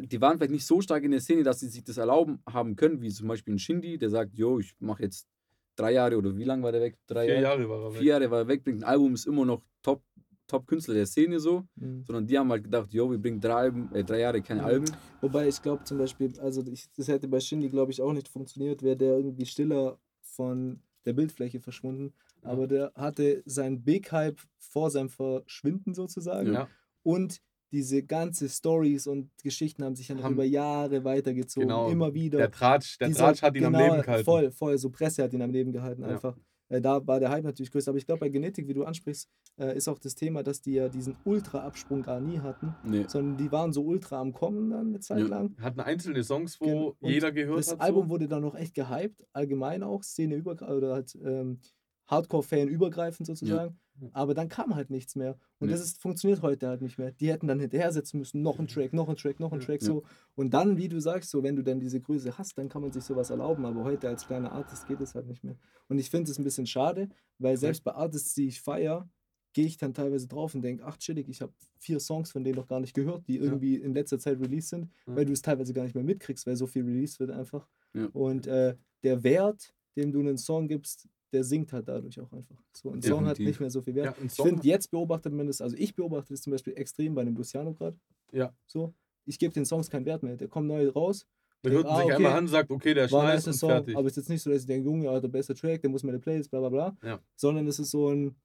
die waren vielleicht nicht so stark in der Szene, dass sie sich das erlauben haben können, wie zum Beispiel ein Shindy, der sagt, yo, ich mache jetzt drei Jahre oder wie lange war der weg? Drei Vier Jahre? Jahre war er weg. Vier Jahre war er weg, bringt ein Album, ist immer noch Top, Top-Künstler der Szene so, Mhm. sondern die haben halt gedacht, yo, wir bringen drei, Alben, äh, drei Jahre keine Mhm. Alben. Wobei ich glaube zum Beispiel, also ich, das hätte bei Shindy, glaube ich, auch nicht funktioniert, wäre der irgendwie stiller von der Bildfläche verschwunden. aber der hatte seinen Big Hype vor seinem Verschwinden sozusagen. Ja, Und diese ganze Stories und Geschichten haben sich noch Haben- über Jahre weitergezogen. genau. Immer wieder. Der Tratsch, der Dieser- Tratsch hat ihn am genau, Leben gehalten. Voll, voll. So Presse hat ihn am Leben gehalten einfach. Äh, da war der Hype natürlich größer. Aber ich glaube, bei Genetik, wie du ansprichst, äh, ist auch das Thema, dass die ja diesen Ultra-Absprung gar nie hatten, Nee. sondern die waren so ultra am Kommen dann eine Zeit Ja. lang. Hatten einzelne Songs, wo Gen- jeder gehört Das hat. Album so. wurde dann noch echt gehypt, allgemein auch, Szene übergreifend oder halt ähm, Hardcore-Fan übergreifend sozusagen. Ja. Aber dann kam halt nichts mehr. Und Nee. das ist, funktioniert heute halt nicht mehr. Die hätten dann hinterher setzen müssen, noch ein Track, noch ein Track, noch ein Ja. Track, Ja. so. Und dann, wie du sagst, so, wenn du dann diese Größe hast, dann kann man sich sowas erlauben. Aber heute als kleiner Artist geht es halt nicht mehr. Und ich finde es ein bisschen schade, weil selbst bei Artists, die ich feiere, gehe ich dann teilweise drauf und denke, ach chillig, ich habe vier Songs von denen noch gar nicht gehört, die irgendwie in letzter Zeit released sind, Ja. weil du es teilweise gar nicht mehr mitkriegst, weil so viel released wird einfach. Ja. Und äh, der Wert, dem du einen Song gibst, der sinkt halt dadurch auch einfach. So ein Song hat nicht mehr so viel Wert. Ja, Ich finde, jetzt beobachtet man das, also ich beobachte das zum Beispiel extrem bei dem Luciano gerade. Ja. So, ich gebe den Songs keinen Wert mehr. Der kommt neu raus. man denk, hört ah, sich okay, einmal an, sagt, okay, der nicer und Song, fertig. aber es ist jetzt nicht so, dass ich denke, Junge, der beste Track, der muss meine Playlist, bla bla bla. Ja. Sondern es ist so ein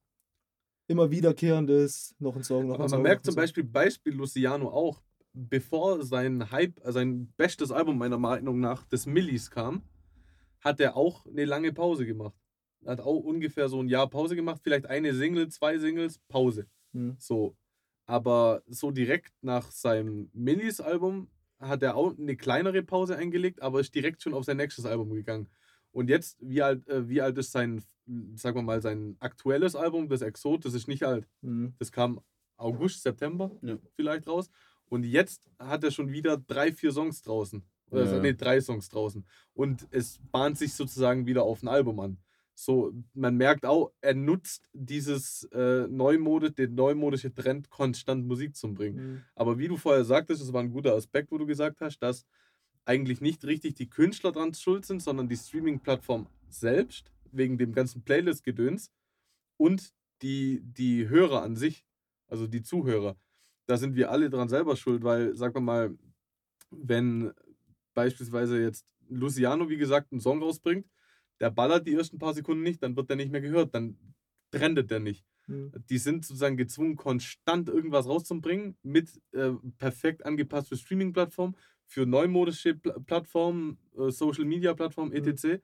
immer wiederkehrendes, noch ein Song, noch Aber ein Song. man merkt zum Beispiel, Beispiel Luciano auch, bevor sein Hype, sein bestes Album meiner Meinung nach, des Millis kam, hat er auch eine lange Pause gemacht. Hat auch ungefähr so ein Jahr Pause gemacht, vielleicht eine Single, zwei Singles, Pause. Song. Hm. So. Aber so direkt nach seinem Millis-Album hat er auch eine kleinere Pause eingelegt, aber ist direkt schon auf sein nächstes Album gegangen. Und jetzt, wie alt, äh, wie alt ist sein, sagen wir mal, sein aktuelles Album, das Exot, das ist nicht alt. Hm. Das kam August, September Ja. vielleicht raus. Und jetzt hat er schon wieder drei, vier Songs draußen. Oder Ja, so, ja. nee, drei Songs draußen. Und es bahnt sich sozusagen wieder auf ein Album an. So, man merkt auch, er nutzt dieses äh, Neumode, den neumodische Trend, konstant Musik zu bringen. Hm. Aber wie du vorher sagtest, das war ein guter Aspekt, wo du gesagt hast, dass eigentlich nicht richtig die Künstler dran schuld sind, sondern die Streaming-Plattform selbst, wegen dem ganzen Playlist-Gedöns und die, die Hörer an sich, also die Zuhörer. Da sind wir alle dran selber schuld, weil, sagen wir mal, wenn beispielsweise jetzt Luciano, wie gesagt, einen Song rausbringt, der ballert die ersten paar Sekunden nicht, dann wird der nicht mehr gehört, dann trendet der nicht Hm. die sind sozusagen gezwungen, konstant irgendwas rauszubringen mit äh, perfekt angepasst für Streaming-Plattformen, für neumodische Pl Plattformen, äh, Social-Media-Plattformen, Mhm. etc.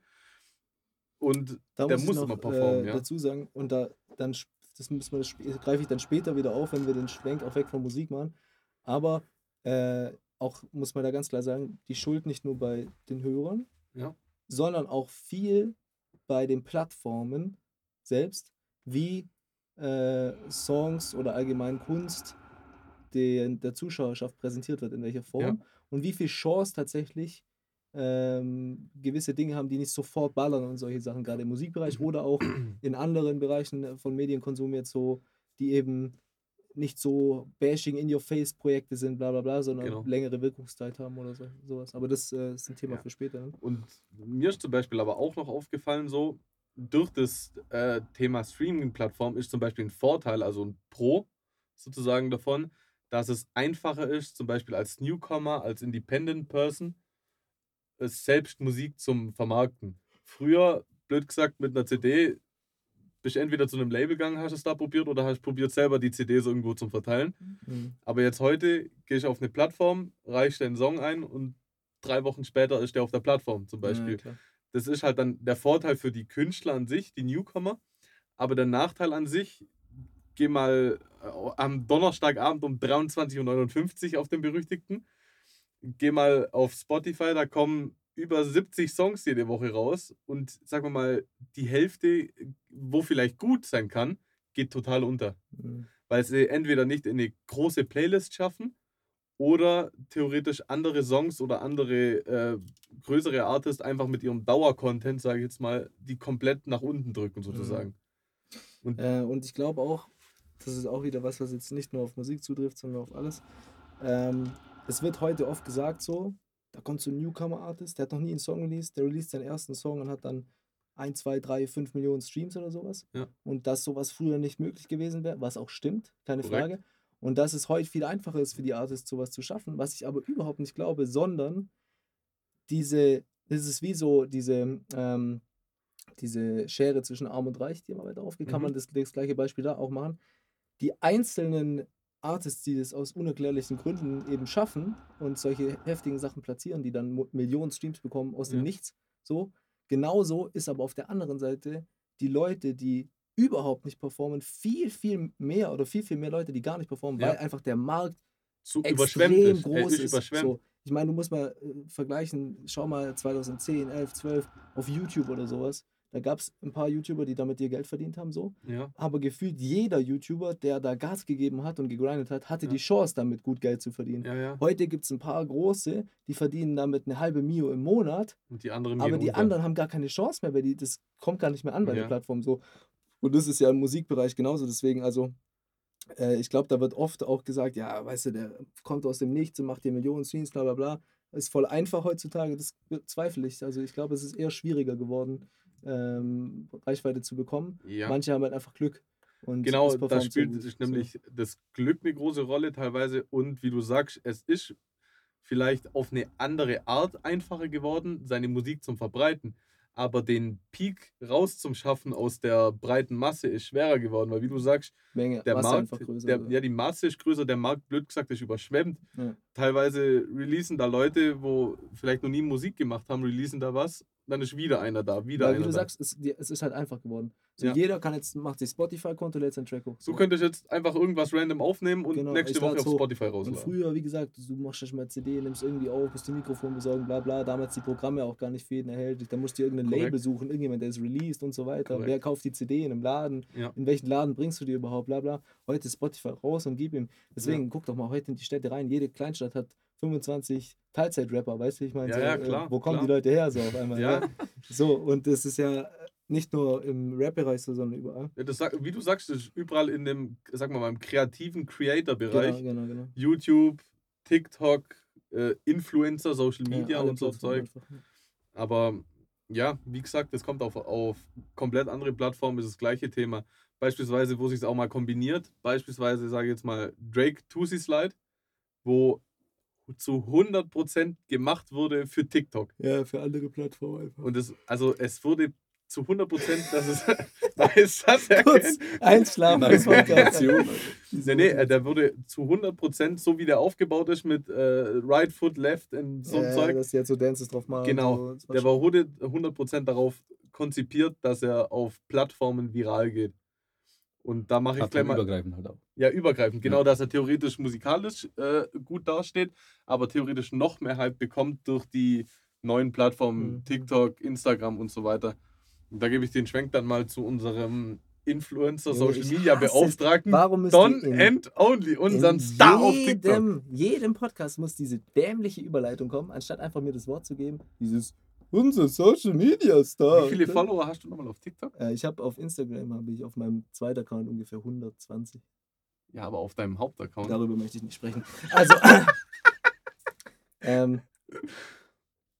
Und Da der muss, muss immer performen, äh, ja. dazu sagen, und da dann das müssen wir das greife ich dann später wieder auf, wenn wir den Schwenk auch weg von Musik machen. Aber äh, auch muss man da ganz klar sagen, die Schuld nicht nur bei den Hörern, Ja. Sondern auch viel bei den Plattformen selbst, wie äh, Songs oder allgemein Kunst den, der Zuschauerschaft präsentiert wird, in welcher Form und wie viel Chance tatsächlich ähm, gewisse Dinge haben, die nicht sofort ballern und solche Sachen, gerade im Musikbereich oder auch in anderen Bereichen von Medienkonsum jetzt so, die eben nicht so bashing in your face Projekte sind, bla bla bla, sondern Genau. längere Wirkungszeit haben oder so, sowas. Aber das äh, ist ein Thema Ja. für später. Ne? Und mir ist zum Beispiel aber auch noch aufgefallen, so durch das äh, Thema Streaming-Plattform ist zum Beispiel ein Vorteil, also ein Pro sozusagen davon, dass es einfacher ist, zum Beispiel als Newcomer, als Independent Person, es selbst Musik zum Vermarkten. Früher, blöd gesagt, mit einer CD bist entweder zu einem Label gegangen, hast es da probiert oder hast probiert, selber die CDs irgendwo zum Verteilen. Mhm. Aber jetzt heute gehst du auf eine Plattform, reichst deinen Song ein und drei Wochen später ist der auf der Plattform zum Beispiel. Ja. Das ist halt dann der Vorteil für die Künstler an sich, die Newcomer. Aber der Nachteil an sich, geh mal äh, am Donnerstagabend um 23.59 Uhr auf den berüchtigten. Geh mal auf Spotify, da kommen über 70 Songs jede Woche raus. Und sagen wir mal, die Hälfte, wo vielleicht gut sein kann, geht total unter. Mhm. Weil sie entweder nicht in eine große Playlist schaffen oder theoretisch andere Songs oder andere äh, größere Artists einfach mit ihrem Dauer-Content, sage ich jetzt mal, die komplett nach unten drücken sozusagen. Und Äh, und ich glaube auch, das ist auch wieder was, was jetzt nicht nur auf Musik zutrifft, sondern auf alles. Ähm, es wird heute oft gesagt so, da kommt so ein Newcomer-Artist, der hat noch nie einen Song released, der released seinen ersten Song und hat dann 1, 2, 3, 5 Millionen Streams oder sowas. Ja. Und dass sowas früher nicht möglich gewesen wäre, was auch stimmt, keine Korrekt. Frage. Und dass es heute viel einfacher ist für die Artists, sowas zu schaffen, was ich aber überhaupt nicht glaube, sondern diese, das ist wie so diese, ähm, diese Schere zwischen Arm und Reich, die immer weiter aufgeht, kann Mhm. man das, das gleiche Beispiel da auch machen. Die einzelnen Artists, die das aus unerklärlichen Gründen eben schaffen und solche heftigen Sachen platzieren, die dann Millionen Streams bekommen aus dem Ja. Nichts, so. Genauso ist aber auf der anderen Seite die Leute, die überhaupt nicht performen, viel, viel mehr oder viel, viel mehr Leute, die gar nicht performen, Ja. weil einfach der Markt So extrem ist. Groß ist ist. überschwemmt. So, ich meine, du musst mal äh, vergleichen, schau mal 2010, 11, 12 auf YouTube oder sowas. Da gab es ein paar YouTuber, die damit ihr Geld verdient haben, so. Ja. Aber gefühlt jeder YouTuber, der da Gas gegeben hat und gegrindet hat, hatte Ja. die Chance, damit gut Geld zu verdienen. ja. Heute gibt es ein paar große, die verdienen damit eine halbe Mio im Monat, Und die anderen aber die unter. anderen haben gar keine Chance mehr, weil die, das kommt gar nicht mehr an bei der Plattform so. Und das ist ja im Musikbereich genauso. Deswegen, also, äh, ich glaube, da wird oft auch gesagt, ja, weißt du, der kommt aus dem Nichts und macht dir Millionen Streams, bla bla bla. Ist voll einfach heutzutage, das bezweifle ich. Also ich glaube, es ist eher schwieriger geworden, ähm, Reichweite zu bekommen. Ja. Manche haben halt einfach Glück. Und Genau, da performt so spielt gut. sich So. nämlich das Glück eine große Rolle teilweise und wie du sagst, es ist vielleicht auf eine andere Art einfacher geworden, seine Musik zum Verbreiten. Aber den Peak raus zum Schaffen aus der breiten Masse ist schwerer geworden, weil wie du sagst, Menge, der Masse Markt, einfach größer. der, ja, die Masse ist größer, der Markt, blöd gesagt, ist überschwemmt. Ja. Teilweise releasen da Leute, wo vielleicht noch nie Musik gemacht haben, releasen da was, dann ist wieder einer da, wieder Weil, einer wie du da. sagst, es, es ist halt einfach geworden. So Ja. jeder kann jetzt, macht sich Spotify-Konto, lädt sein Track hoch. so könnte ich jetzt einfach irgendwas random aufnehmen und Genau, nächste ich Woche auf. Spotify Und rausladen. früher, wie gesagt, du machst ja mal CD, nimmst irgendwie auf, musst die Mikrofon besorgen, bla bla. Damals die Programme auch gar nicht für jeden erhältlich. Da musst du irgendein Korrekt. Label suchen, irgendjemand, der es released und so weiter. Korrekt. Wer kauft die CD in einem Laden? Ja. In welchen Laden bringst du die überhaupt? Bla bla. Heute ist Spotify raus und gib ihm. Deswegen guck doch mal heute in die Städte rein. Jede Kleinstadt hat 25 Teilzeit-Rapper, weißt du, ich meine? Ja, so, ja, äh, klar, Wo kommen die klar. Leute her so auf einmal? Ja. Ja. So, und das ist ja nicht nur im Rap-Bereich so, sondern überall. Ja, das, wie du sagst, das ist überall in dem, sag mal, im kreativen Creator-Bereich. Genau, genau, genau. YouTube, TikTok, äh, Influencer, Social Ja, Media alle und so Zeug. einfach, ja. Aber ja, wie gesagt, das kommt auf, auf komplett andere Plattformen, ist das gleiche Thema. Beispielsweise, wo sich es auch mal kombiniert. Beispielsweise, sage ich jetzt mal, Drake Tusi Slide, wo zu 100% gemacht wurde für TikTok. Ja, für andere Plattformen einfach. Und es, also es wurde zu 100%, dass es, weiß das Kurz einschlafen. Podcast. Motivation. Nee, nee, äh, der wurde zu 100%, so wie der aufgebaut ist mit äh, Right Foot, Left und so ja, Zeug, dass die jetzt so Dances drauf machen. Genau, So. Das der war 100%, 100 darauf konzipiert, dass er auf Plattformen viral geht. Und da mache ich gleich mal, Plattformübergreifend halt auch. ja, übergreifend, genau, Ja. dass er theoretisch musikalisch äh, gut dasteht, aber theoretisch noch mehr Hype bekommt durch die neuen Plattformen, Mhm. TikTok, Instagram und so weiter. Und da gebe ich den Schwenk dann mal zu unserem Influencer, Social Media. Beauftragten, Warum Don and Only, unseren Star auf TikTok. jedem, jedem Podcast muss diese dämliche Überleitung kommen, anstatt einfach mir das Wort zu geben. Dieses unser Social Media Star. Wie viele Follower hast du nochmal auf TikTok? Äh, ich habe auf Instagram habe ich auf meinem zweiten Account ungefähr 120. Ja, aber auf deinem Hauptaccount. Darüber möchte ich nicht sprechen. Also, ähm,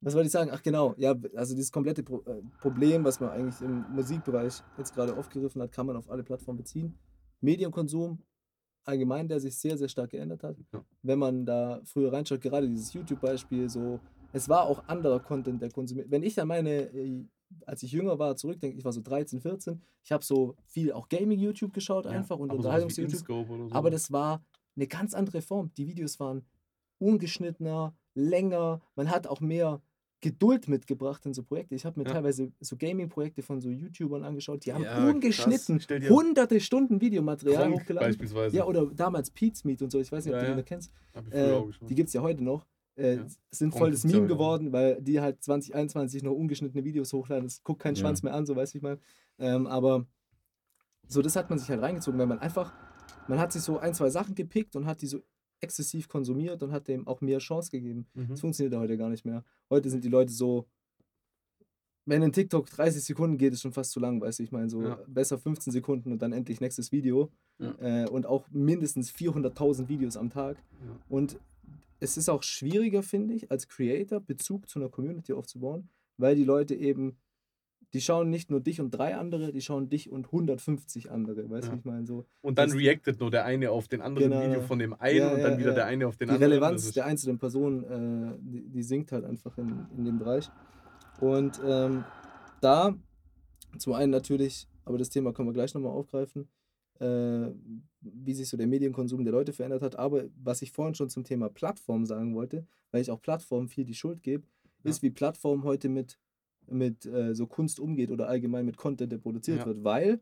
was wollte ich sagen? Ach genau, ja, also dieses komplette Pro äh, Problem, was man eigentlich im Musikbereich jetzt gerade aufgegriffen hat, kann man auf alle Plattformen beziehen. Medienkonsum allgemein, der sich sehr, sehr stark geändert hat. Ja. Wenn man da früher reinschaut, gerade dieses YouTube-Beispiel, so, es war auch anderer Content, der konsumiert. Wenn ich an meine, äh, als ich jünger war, zurückdenke, ich war so 13, 14, ich habe so viel auch Gaming-YouTube geschaut Ja, einfach und Unterhaltungs-YouTube. So. Aber das war eine ganz andere Form. Die Videos waren ungeschnittener, länger. Man hat auch mehr Geduld mitgebracht in so Projekte. Ich habe mir Ja. teilweise so Gaming-Projekte von so YouTubern angeschaut, die haben Ja, ungeschnitten hunderte Stunden Videomaterial hochgeladen. beispielsweise. Ja, oder damals Pete's Meat und so, ich weiß nicht, ob Ja, du ja. den kennst. Äh, die gibt es ja heute noch. Äh, Ja. Ja Meme geworden, weil die halt 2021 noch ungeschnittene Videos hochladen. Das guckt kein Ja. Schwanz mehr an, so weiß ich mal. Ähm, aber so, das hat man sich halt reingezogen, weil man einfach, man hat sich so ein, zwei Sachen gepickt und hat die so exzessiv konsumiert und hat dem auch mehr Chance gegeben. Mhm. Das funktioniert heute gar nicht mehr. Heute sind die Leute so, wenn ein TikTok 30 Sekunden geht, ist schon fast zu lang, weißt du, ich meine, so Ja. besser 15 Sekunden und dann endlich nächstes Video. Ja. Äh, und auch mindestens 400.000 Videos am Tag. Ja. Und es ist auch schwieriger, finde ich, als Creator Bezug zu einer Community aufzubauen, weil die Leute eben, die schauen nicht nur dich und drei andere, die schauen dich und 150 andere, weißt du, Ja. ich meine, so. Und dann reactet nur der eine auf den anderen Genau. Video von dem einen Ja, und dann ja, wieder der eine auf den die anderen. Relevanz Das ist- der einzelnen Person, äh, die, die sinkt halt einfach in, in dem Bereich. Und ähm, da Zum einen natürlich, aber das Thema können wir gleich nochmal aufgreifen, äh, wie sich so der Medienkonsum der Leute verändert hat. Aber was ich vorhin schon zum Thema Plattform sagen wollte, weil ich auch Plattformen viel die Schuld gebe, Ja. ist, wie Plattform heute mit, mit äh, so Kunst umgeht oder allgemein mit Content, der produziert Ja. wird. Weil,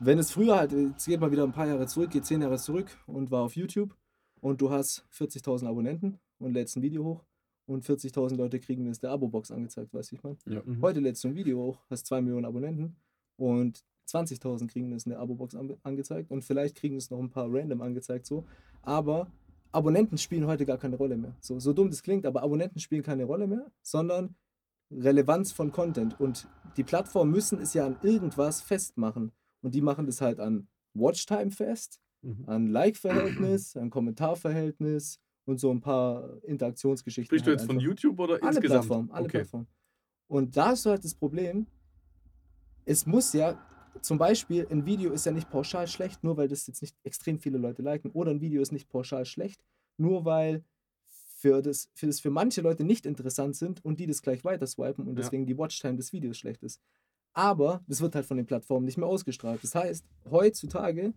wenn es früher halt, jetzt geht mal wieder ein paar Jahre zurück, geht zehn Jahre zurück und war auf YouTube und du hast 40.000 Abonnenten und lädst ein Video hoch und 40.000 Leute kriegen das der Abo-Box angezeigt, weißt du, ich meine. Ja. Mhm. Heute lädst du ein Video hoch, hast 2 Millionen Abonnenten und 20.000 kriegen das in der Abo-Box ange angezeigt und vielleicht kriegen es noch ein paar random angezeigt so. Aber Abonnenten spielen heute gar keine Rolle mehr. So, so dumm das klingt, aber Abonnenten spielen keine Rolle mehr, sondern Relevanz von Content. Und die Plattformen müssen es ja an irgendwas festmachen. Und die machen das halt an Watchtime fest, Mhm. an Like-Verhältnis, an Kommentarverhältnis und so ein paar Interaktionsgeschichten. Sprichst du halt jetzt von einfach. YouTube oder Alle insgesamt? Plattformen, alle okay. Plattformen. Und da ist halt das Problem, es muss ja, zum Beispiel, ein Video ist ja nicht pauschal schlecht, nur weil das jetzt nicht extrem viele Leute liken. Oder ein Video ist nicht pauschal schlecht, nur weil für das, für das für manche Leute nicht interessant sind und die das gleich weiter swipen und Ja. deswegen die Watchtime des Videos schlecht ist. Aber das wird halt von den Plattformen nicht mehr ausgestrahlt. Das heißt, heutzutage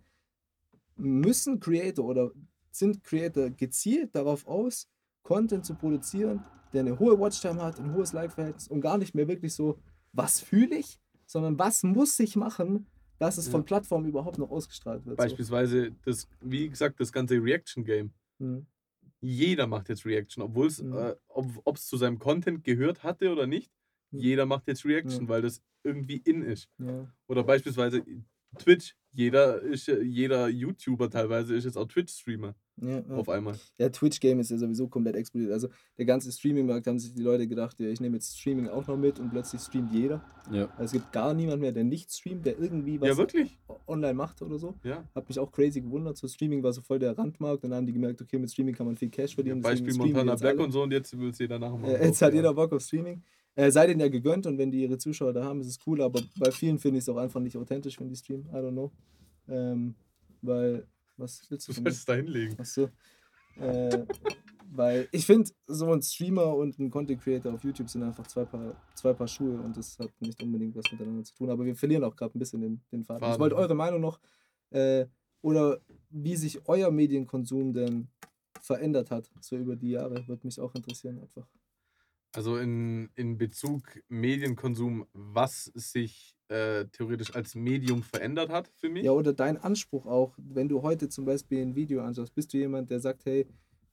müssen Creator oder sind Creator gezielt darauf aus, Content zu produzieren, der eine hohe Watchtime hat, ein hohes Like-Verhältnis und gar nicht mehr wirklich so, was fühle ich, sondern was muss ich machen, dass es Ja. von Plattformen überhaupt noch ausgestrahlt wird. Beispielsweise das, wie gesagt, das ganze Reaction-Game. So. Mhm. Jeder macht jetzt Reaction, obwohl es, Mhm. äh, ob es zu seinem Content gehört hatte oder nicht. Mhm. Jeder macht jetzt Reaction, Ja. weil das irgendwie in ist. Ja. Oder beispielsweise Twitch. Jeder ist, jeder YouTuber teilweise ist jetzt auch Twitch-Streamer Ja, ja. auf einmal. Der Twitch-Game ist ja sowieso komplett explodiert. Also der ganze Streaming-Markt haben sich die Leute gedacht, ja, ich nehme jetzt Streaming auch noch mit und plötzlich streamt jeder. Ja. Also es gibt gar niemand mehr, der nicht streamt, der irgendwie was Ja, wirklich? online macht oder so. Ja. Hat mich auch crazy gewundert. So Streaming war so voll der Randmarkt. Dann haben die gemerkt, okay, mit Streaming kann man viel Cash ja verdienen. deswegen Beispiel Montana Black alle. und so und jetzt will es jeder nachmachen. Äh, jetzt hat Ja. jeder Bock auf Streaming. Äh, sei denen ja gegönnt und wenn die ihre Zuschauer da haben, ist es cool, aber bei vielen finde ich es auch einfach nicht authentisch, wenn die streamen. I don't know. Ähm, weil, was willst du Du es da hinlegen. Achso. Äh, weil ich finde, so ein Streamer und ein Content Creator auf YouTube sind einfach zwei Paar, zwei Paar Schuhe und das hat nicht unbedingt was miteinander zu tun. Aber wir verlieren auch gerade ein bisschen den, den Faden. Ich Faden, wollte ja. eure Meinung noch äh, oder wie sich euer Medienkonsum denn verändert hat, so über die Jahre, würde mich auch interessieren einfach. Also in, in Bezug Medienkonsum, was sich äh, theoretisch als Medium verändert hat für mich. Ja, oder dein Anspruch auch, wenn du heute zum Beispiel ein Video anschaust, bist du jemand, der sagt, hey,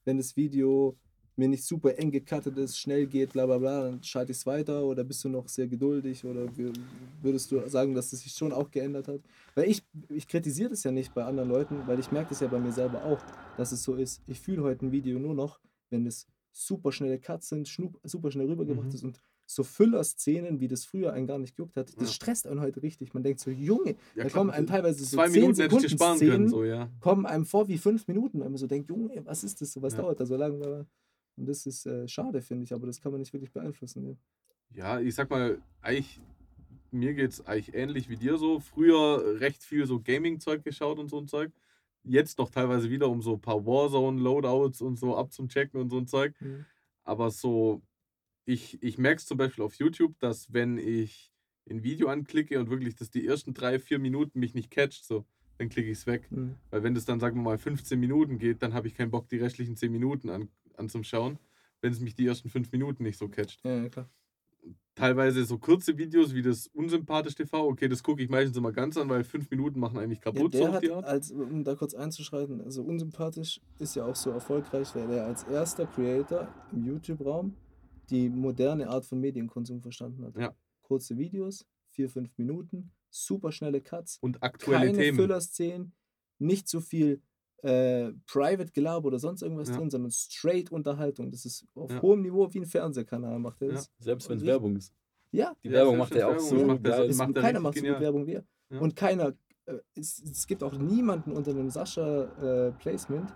wenn das Video mir nicht super eng gecuttet ist, schnell geht, bla bla bla, dann schalte ich es weiter oder bist du noch sehr geduldig oder würdest du sagen, dass das sich schon auch geändert hat? Weil ich, ich kritisiere das ja nicht bei anderen Leuten, weil ich merke das ja bei mir selber auch, dass es so ist. Ich fühle heute ein Video nur noch, wenn es super schnelle Cuts sind, super schnell rübergebracht Mhm. ist und so Füller-Szenen, wie das früher einen gar nicht gejuckt hat, das stresst einen heute richtig. Man denkt so, Junge, Ja, da klar, kommen einem teilweise so Zwei 10 Minuten Sekunden sparen können, Szenen, so, ja. kommen einem vor wie fünf Minuten, wenn man so denkt, Junge, was ist das so, was Ja. dauert da so lange? Und das ist äh, schade, finde ich, aber das kann man nicht wirklich beeinflussen. Ja. Ja, ich sag mal, eigentlich, mir geht's eigentlich ähnlich wie dir so. Früher recht viel so Gaming-Zeug geschaut und so ein Zeug. Jetzt noch teilweise wieder, um so ein paar Warzone-Loadouts und so abzuchecken und so ein Zeug. Mhm. Aber so, ich, ich merke es zum Beispiel auf YouTube, dass wenn ich ein Video anklicke und wirklich das die ersten drei, vier Minuten mich nicht catcht, so, dann klicke ich es weg. Mhm. Weil wenn das dann, sagen wir mal, 15 Minuten geht, dann habe ich keinen Bock, die restlichen 10 Minuten an, anzuschauen, wenn es mich die ersten 5 Minuten nicht so catcht. Ja, ja, klar. Teilweise so kurze Videos wie das Unsympathisch TV, okay, das gucke ich meistens immer ganz an, weil 5 Minuten machen eigentlich Ja, kaputt, so der auf hat, die Art. als, um da kurz einzuschreiten, also unsympathisch ist ja auch so erfolgreich, weil er als erster Creator im YouTube-Raum die moderne Art von Medienkonsum verstanden hat. Ja. Kurze Videos, vier, fünf Minuten, super schnelle Cuts, Und aktuelle keine Themen. Füllerszenen, nicht so viel äh, Private-Gelaber oder sonst irgendwas Ja. drin, sondern straight Unterhaltung. Das ist auf Ja. hohem Niveau wie ein Fernsehkanal macht er Ja. das. Selbst wenn es Werbung ist. Ja, Die Ja, Werbung macht er auch Werbung so ist, macht geil. das es, macht er keiner macht so gut Werbung wie er. Ja. Und keiner, äh, es, es gibt auch niemanden unter einem Sascha-Placement,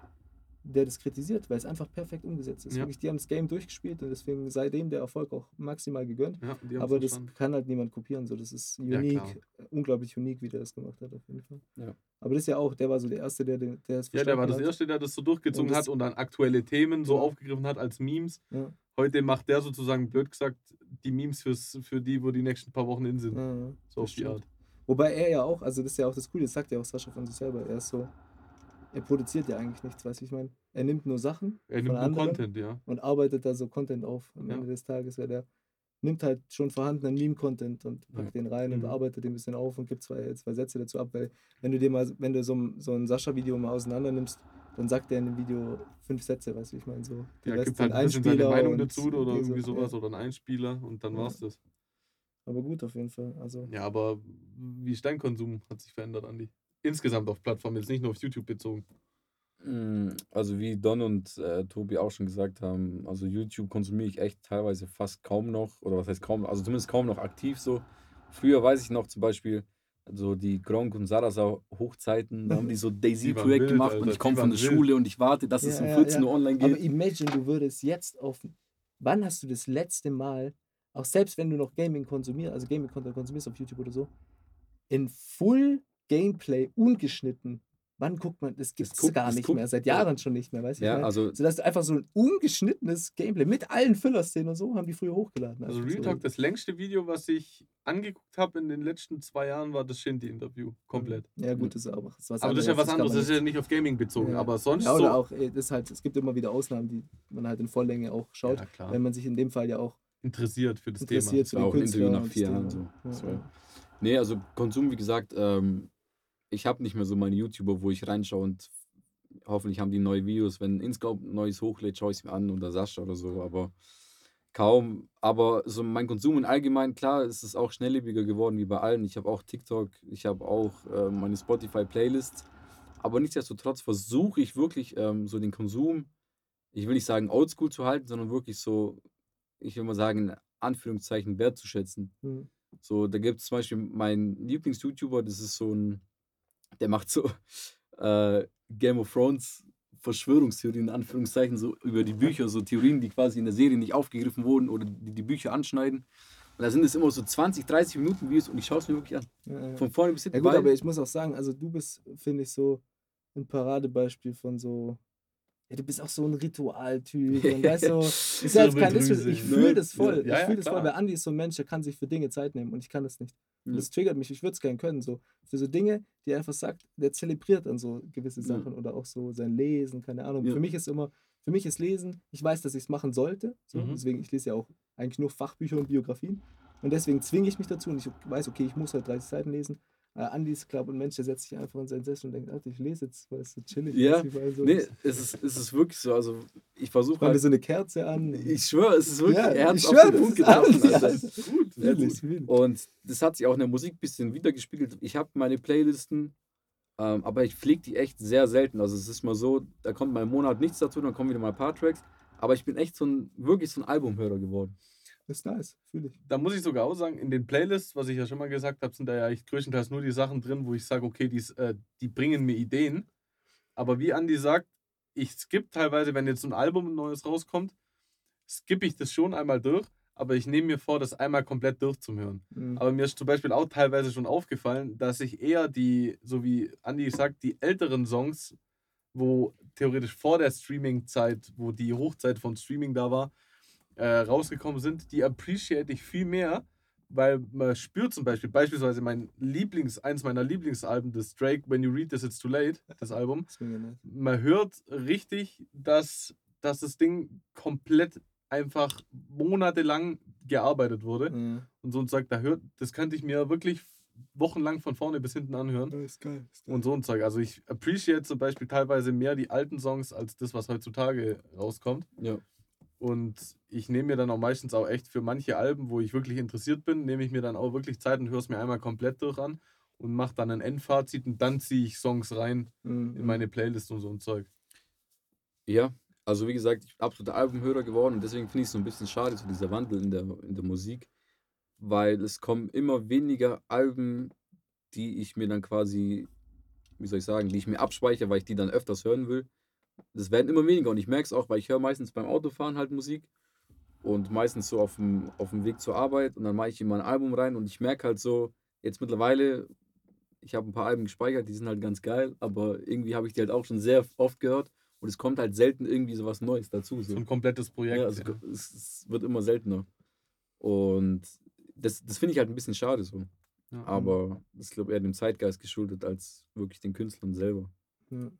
der das kritisiert, weil es einfach perfekt umgesetzt ist. Ja. Wirklich, die haben das Game durchgespielt und deswegen sei dem der Erfolg auch maximal gegönnt. Ja, Aber das verstanden. kann halt niemand kopieren. So. Das ist Ja, unique, klar. äh, unglaublich unique, wie der das gemacht hat, auf jeden Fall. Ja. Aber das ist ja auch, der war so der Erste, der, der es Ja, der war das verstanden hat. Erste, der das so durchgezogen Und das- hat und dann aktuelle Themen so Ja. aufgegriffen hat als Memes. Ja. Heute macht der sozusagen, blöd gesagt, die Memes fürs, für die, wo die nächsten paar Wochen in sind. Ja, so auf die. Art. Wobei er ja auch, also das ist ja auch das Coole, das sagt ja auch Sascha von sich selber. Er ist so, er produziert ja eigentlich nichts, weißt du, ich meine? Er nimmt nur Sachen Er von nimmt nur Content, ja. und arbeitet da so Content auf am Ja. Ende des Tages, weil der nimmt halt schon vorhandenen Meme-Content und packt den rein und Mhm. arbeitet den ein bisschen auf und gibt zwei, zwei Sätze dazu ab, weil wenn du dir mal, wenn du so, ein- so ein Sascha-Video mal auseinander nimmst, dann sagt er in dem Video fünf Sätze, weißt du, ich meine, so. Der Rest gibt halt ein bisschen seine Meinung und dazu oder irgendwie so, sowas Ja. oder ein Einspieler und dann Ja. war's das. Aber gut auf jeden Fall, also. Ja, aber wie ist dein Konsum? Hat sich verändert, Andi? Insgesamt auf Plattformen, jetzt nicht nur auf YouTube bezogen. Mm, Also wie Don und äh, Tobi auch schon gesagt haben, also YouTube konsumiere ich echt teilweise fast kaum noch, oder was heißt kaum, also zumindest kaum noch aktiv so. Früher weiß ich noch zum Beispiel, so die Gronk und Sarasa Hochzeiten, da haben die so Daisy Projekt wild, gemacht Alter, und ich komme von der wild. Schule und ich warte, dass es Ja, um ja, 14 ja. Uhr online Aber geht. imagine, du würdest jetzt auf. Wann hast du das letzte Mal, auch selbst wenn du noch Gaming konsumierst, also Gaming-Content konsumierst auf YouTube oder so, in Full Gameplay ungeschnitten, wann guckt man, das gibt es guckt- gar nicht guckt- mehr, seit ja. Jahren schon nicht mehr, weißt du? Ja, also so dass du einfach so ein ungeschnittenes Gameplay mit allen Filler-Szenen und so haben die früher hochgeladen. Also einfach Real so. Talk, das längste Video, was ich angeguckt habe in den letzten zwei Jahren, war das Shindy-Interview. Komplett. Ja, gut, das ist aber das ist was Aber das ist ja was anderes, das ist ja nicht- auf Gaming bezogen. Ja. Aber sonst Ja, so. oder auch, äh, das ist halt, es gibt immer wieder Ausnahmen, die man halt in Volllänge auch schaut, Ja, klar. wenn man sich in dem Fall ja auch interessiert für das interessiert für war den auch ein Künstler Interview nach vier Thema. Jahren so. Ja, So. ja. Nee, also Konsum, wie gesagt, ähm, ich habe nicht mehr so meine YouTuber, wo ich reinschaue und hoffentlich haben die neue Videos. Wenn Inscope neues hochlädt, schaue ich es mir an oder Sascha oder so, aber kaum. Aber so mein Konsum im Allgemeinen, klar, ist es auch schnelllebiger geworden wie bei allen. Ich habe auch TikTok, ich habe auch äh, meine Spotify-Playlists. Aber nichtsdestotrotz versuche ich wirklich ähm, so den Konsum, ich will nicht sagen oldschool zu halten, sondern wirklich so, ich will mal sagen, in Anführungszeichen wertzuschätzen. Hm. So, da gibt es zum Beispiel meinen Lieblings-YouTuber, das ist so ein, der macht so äh, Game of Thrones Verschwörungstheorien, in Anführungszeichen, so über die Bücher, so Theorien, die quasi in der Serie nicht aufgegriffen wurden oder die die Bücher anschneiden. Und da sind es immer so 20, 30 Minuten Videos und ich schaue es mir wirklich an. Ja, ja. Von vorne bis hinten. Ja gut, aber ich muss auch sagen, also du bist, finde ich, so ein Paradebeispiel von so. Ja, du bist auch so ein Ritualtyp. Und weißt du, ist ja jetzt kein ich ne? fühle das voll. Ja, ich ja, fühle das voll, weil Andi ist so ein Mensch, der kann sich für Dinge Zeit nehmen und ich kann das nicht. Und Ja. das triggert mich. Ich würde es gerne können. So. Für so Dinge, die er einfach sagt, der zelebriert dann so gewisse Ja. Sachen oder auch so sein Lesen, keine Ahnung. Ja. Für mich ist immer, für mich ist Lesen, ich weiß, dass ich es machen sollte. So. Mhm. Deswegen, ich lese ja auch eigentlich nur Fachbücher und Biografien. Und deswegen zwinge ich mich dazu und ich weiß, okay, ich muss halt 30 Seiten lesen. Äh, Andi ist, glaube ein Mensch, der setzt sich einfach in seinen Sessel und denkt, Alter, ich lese jetzt, weil es so chillig Ja, ist. So. nee, es ist, es ist wirklich so. Also, ich versuche halt. so eine Kerze an. Ich schwöre, es ist wirklich. Ja, er ich es auf schwör, den das Punkt ist getroffen. alles, ja. Alter. gut, wirklich, wirklich. Und das hat sich auch in der Musik ein bisschen wiedergespiegelt. Ich habe meine Playlisten, ähm, aber ich pflege die echt sehr selten. Also es ist mal so, da kommt mal im Monat nichts dazu, dann kommen wieder mal ein paar Tracks. Aber ich bin echt so ein, wirklich so ein Albumhörer geworden. Das ist nice, fühle ich. Da muss ich sogar auch sagen, in den Playlists, was ich ja schon mal gesagt habe, sind da ja echt größtenteils nur die Sachen drin, wo ich sage, okay, dies, äh, die bringen mir Ideen. Aber wie Andi sagt, ich skippe teilweise, wenn jetzt ein Album ein neues rauskommt, skippe ich das schon einmal durch, aber ich nehme mir vor, das einmal komplett durchzuhören. Mhm. Aber mir ist zum Beispiel auch teilweise schon aufgefallen, dass ich eher die, so wie Andi sagt, die älteren Songs, wo theoretisch vor der Streaming-Zeit, wo die Hochzeit von Streaming da war, äh, rausgekommen sind, die appreciate ich viel mehr, weil man spürt zum Beispiel, beispielsweise mein Lieblings, eins meiner Lieblingsalben, das Drake, When You Read This It's Too Late, das Album, man hört richtig, dass, dass das Ding komplett einfach monatelang gearbeitet wurde Ja. und so und sagt, da hört, das könnte ich mir wirklich wochenlang von vorne bis hinten anhören. Ist geil. Ist geil. Und so ein Zeug. Also ich appreciate zum Beispiel teilweise mehr die alten Songs als das, was heutzutage rauskommt. Ja. Und ich nehme mir dann auch meistens auch echt für manche Alben, wo ich wirklich interessiert bin, nehme ich mir dann auch wirklich Zeit und höre es mir einmal komplett durch an und mache dann ein Endfazit und dann ziehe ich Songs rein Mhm. in meine Playlist und so ein Zeug. Ja, also wie gesagt, ich bin absoluter Albumhörer geworden und deswegen finde ich es so ein bisschen schade, so dieser Wandel in der, in der Musik, weil es kommen immer weniger Alben, die ich mir dann quasi, wie soll ich sagen, die ich mir abspeichere, weil ich die dann öfters hören will. Das werden immer weniger und ich merke es auch, weil ich höre meistens beim Autofahren halt Musik und meistens so auf dem, auf dem Weg zur Arbeit und dann mache ich immer ein Album rein und ich merke halt so, jetzt mittlerweile, ich habe ein paar Alben gespeichert, die sind halt ganz geil, aber irgendwie habe ich die halt auch schon sehr oft gehört und es kommt halt selten irgendwie so was Neues dazu. So. So ein komplettes Projekt. Ja, also ja. es, es wird immer seltener. Und das, das finde ich halt ein bisschen schade so. Ja. Aber das ist, glaube ich, eher dem Zeitgeist geschuldet als wirklich den Künstlern selber. Ja.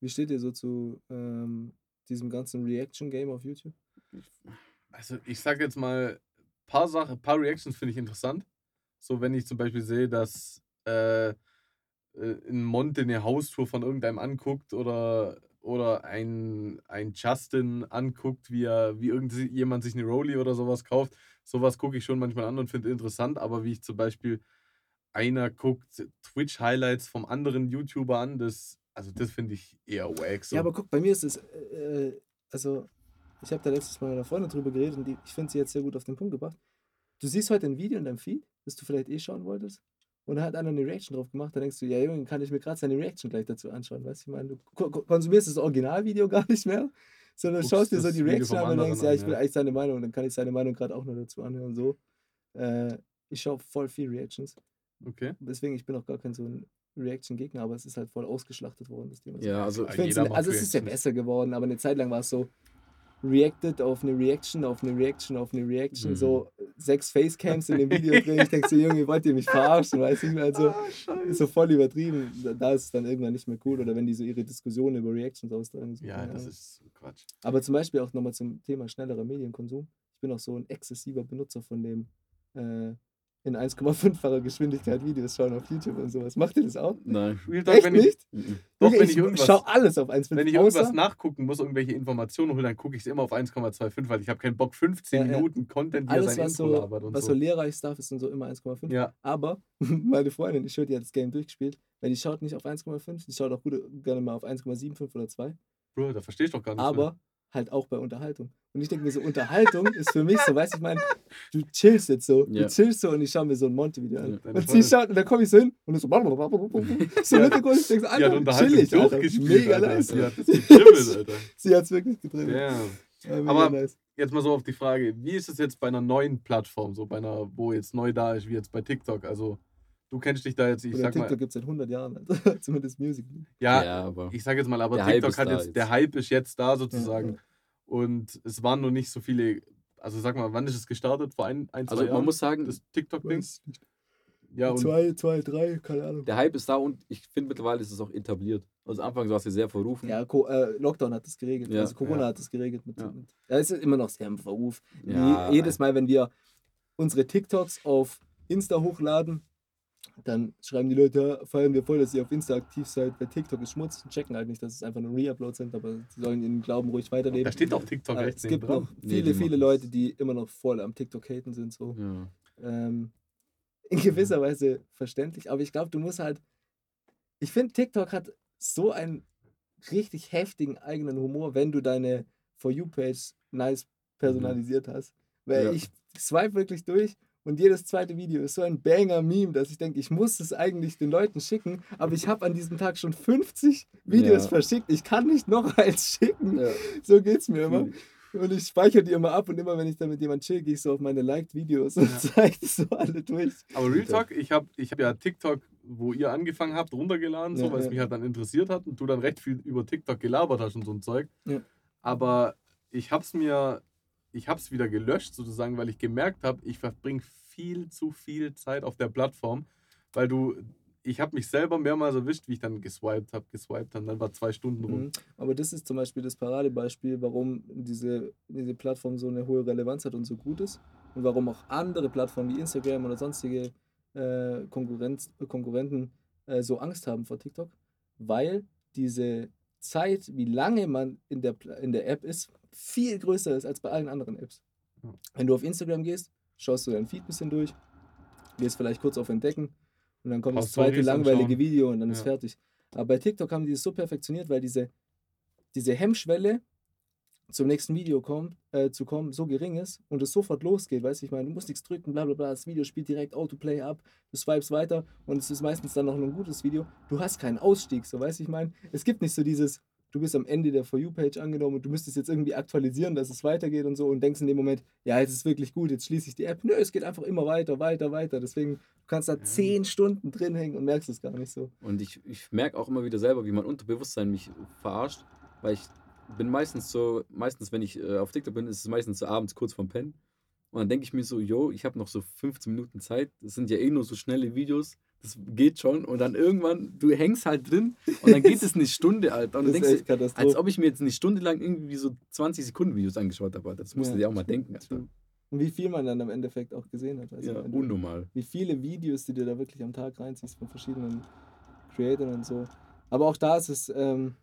Wie steht ihr so zu ähm, diesem ganzen Reaction-Game auf YouTube? Also ich sag jetzt mal, paar Sachen, paar Reactions finde ich interessant. So wenn ich zum Beispiel sehe, dass äh, äh, ein Monte eine Haustour von irgendeinem anguckt oder, oder ein, ein Justin anguckt, wie er, wie irgendjemand sich eine Rolli oder sowas kauft. Sowas gucke ich schon manchmal an und finde interessant, aber wie ich zum Beispiel einer guckt Twitch-Highlights vom anderen YouTuber an, das, also das finde ich eher wack. So. Ja, aber guck, bei mir ist es, äh, äh, also ich habe da letztes Mal mit einer Freundin drüber geredet und die, ich finde sie jetzt sehr gut auf den Punkt gebracht. Du siehst heute ein Video in deinem Feed, das du vielleicht eh schauen wolltest, und da hat einer eine Reaction drauf gemacht, da denkst du, ja Junge, kann ich mir gerade seine Reaction gleich dazu anschauen, weißt du, ich meine, du ko ko- konsumierst das Originalvideo gar nicht mehr, sondern Guckst schaust dir so die Reaction an und denkst, ja, ich will ja. eigentlich seine Meinung, und dann kann ich seine Meinung gerade auch noch dazu anhören, so. Äh, ich schaue voll viel Reactions, Okay. deswegen, ich bin auch gar kein so ein Reaction-Gegner, aber es ist halt voll ausgeschlachtet worden, das Thema. Ja, also macht also es ist ja besser geworden, aber eine Zeit lang war es so reacted auf eine Reaction, auf eine Reaction, auf eine Reaction, Mhm. so sechs Facecams in dem Video drin. Ich denke so, Junge, wollt ihr mich verarschen, weißt du? Also ist so voll übertrieben. Da, ist es dann irgendwann nicht mehr cool. Oder wenn die so ihre Diskussionen über Reactions austragen. So, Ja, das Ahnung. ist Quatsch. Aber zum Beispiel auch nochmal zum Thema schnellerer Medienkonsum. Ich bin auch so ein exzessiver Benutzer von dem äh, in 1,5-facher Geschwindigkeit Videos schauen auf YouTube und sowas. Macht ihr das auch? nein. Real Talk, Echt wenn ich, nicht? Doch, Junge, wenn ich irgendwas, schau alles auf 1,5. wenn ich irgendwas außer- nachgucken muss, irgendwelche Informationen holen, dann gucke ich es immer auf 1,25, weil ich habe keinen Bock, 15 Ja, ja. Minuten Content, wie alles, sein was Intro so, labert und was so. so lehrreich Stuff ist und so immer 1,5. Ja, Aber meine Freundin, ich höre, die hat das Game durchgespielt, weil die schaut nicht auf 1,5, die schaut auch gut, gerne mal auf 1,75 oder 2, Bro, da verstehst du doch gar nicht. aber halt auch bei Unterhaltung. Und ich denke mir so, Unterhaltung ist für mich so, weißt du, ich meine, du chillst jetzt so, Ja. du chillst so und ich schaue mir so ein Monte-Video an. Ja, und sie schaut und dann komme ich so hin und ist so, so Ja, im Hintergrund, ich denke so, Alter, Unterhaltung chillig, auch Alter. gespielt, mega Alter. nice. Die hat das getribbelt, Alter. Sie hat es wirklich getrieben. Damn. Ja, mega Aber- nice. Jetzt mal so auf die Frage, wie ist es jetzt bei einer neuen Plattform, so bei einer, wo jetzt neu da ist, wie jetzt bei TikTok? Also, du kennst dich da jetzt, ich Oder sag TikTok mal, gibt es seit 100 Jahren, Alter. zumindest Music. ja, Ja, aber. ich sag jetzt mal, aber Der Hype TikTok ist hat jetzt, jetzt. der Hype ist jetzt da Ja, sozusagen. ja. Und es waren noch nicht so viele, also sag mal, wann ist es gestartet? Vor ein, ein zwei Also Jahren? man muss sagen, das TikTok-Ding? Ja, und Zwei, zwei, drei, keine Ahnung. der Hype ist da und ich finde mittlerweile ist es auch etabliert. Also Anfangs war es ja sehr verrufen. Ja, Co äh, Lockdown hat das geregelt. Ja, also Corona ja. hat das geregelt. Mit, Ja. mit, ja, es ist immer noch sehr im Verruf. Ja, Je, jedes Mal, wenn wir unsere TikToks auf Insta hochladen, dann schreiben die Leute, ja, feiern wir voll, dass ihr auf Insta aktiv seid. Bei TikTok ist Schmutz. Checken halt nicht, dass es einfach nur Reuploads sind, aber sie sollen ihren Glauben ruhig weiterleben. da steht auch TikTok Aber rechts es gibt noch dran. Nee, viele, viele Leute, die immer noch voll am TikTok-Haten sind. So. Ja. ähm, in gewisser Weise verständlich, aber ich glaube, du musst halt. Ich finde, TikTok hat so einen richtig heftigen eigenen Humor, wenn du deine For You-Page nice personalisiert hast. Weil Ja. ich swipe wirklich durch und jedes zweite Video ist so ein Banger-Meme, dass ich denke, ich muss es eigentlich den Leuten schicken, aber ich habe an diesem Tag schon 50 Videos Ja. verschickt. Ich kann nicht noch eins schicken. Ja. So geht's mir immer. Und ich speichere die immer ab und immer, wenn ich dann mit jemandem chill, gehe ich so auf meine Liked-Videos und Ja. zeige die so alle durch. Aber Real Talk, ich habe ich hab ja TikTok, wo ihr angefangen habt, runtergeladen, so, Ja, weil es ja. mich halt dann interessiert hat und du dann recht viel über TikTok gelabert hast und so ein Zeug. Ja. Aber ich hab's mir, ich hab's wieder gelöscht sozusagen, weil ich gemerkt habe, ich verbringe viel zu viel Zeit auf der Plattform, weil du, ich habe mich selber mehrmals erwischt, wie ich dann geswiped habe, geswiped habe, dann war zwei Stunden rum. Mhm. Aber das ist zum Beispiel das Paradebeispiel, warum diese, diese Plattform so eine hohe Relevanz hat und so gut ist. Und warum auch andere Plattformen wie Instagram oder sonstige äh, Konkurrenz, Konkurrenten äh, so Angst haben vor TikTok. Weil diese Zeit, wie lange man in der, in der App ist, viel größer ist als bei allen anderen Apps. Wenn du auf Instagram gehst, schaust du dein Feed ein bisschen durch, gehst vielleicht kurz auf Entdecken und dann kommt Paar das zweite Stories langweilige anschauen. Video und dann ist Ja. fertig. Aber bei TikTok haben die es so perfektioniert, weil diese, diese Hemmschwelle zum nächsten Video kommt, äh, zu kommen so gering ist und es sofort losgeht, weißt du, ich meine, du musst nichts drücken, bla bla bla, das Video spielt direkt Autoplay ab, du swipes weiter und es ist meistens dann noch ein gutes Video. Du hast keinen Ausstieg, so weißt du, ich meine, es gibt nicht so dieses, du bist am Ende der For You-Page angenommen und du müsstest jetzt irgendwie aktualisieren, dass es weitergeht und so und denkst in dem Moment, ja, jetzt ist wirklich gut, jetzt schließe ich die App. Nö, es geht einfach immer weiter, weiter, weiter. Deswegen, du kannst da Ja. zehn Stunden drin hängen und merkst es gar nicht so. Und ich, ich merke auch immer wieder selber, wie mein Unterbewusstsein mich verarscht, weil ich bin meistens so, meistens wenn ich äh, auf TikTok bin, ist es meistens so abends kurz vorm Pennen. Und dann denke ich mir so, yo, ich habe noch so 15 Minuten Zeit. Das sind ja eh nur so schnelle Videos. Das geht schon. Und dann irgendwann, du hängst halt drin und dann geht es eine Stunde, Alter. Und dann denkst du, als ob ich mir jetzt eine Stunde lang irgendwie so 20 Sekunden Videos angeschaut habe, Alter. Das musst Ja, du dir auch mal denken, Alter. Und wie viel man dann am Endeffekt auch gesehen hat. du, Ja, unnormal. wie viele Videos, die du da wirklich am Tag reinziehst von verschiedenen Creatoren und so. Aber auch da ist es ähm,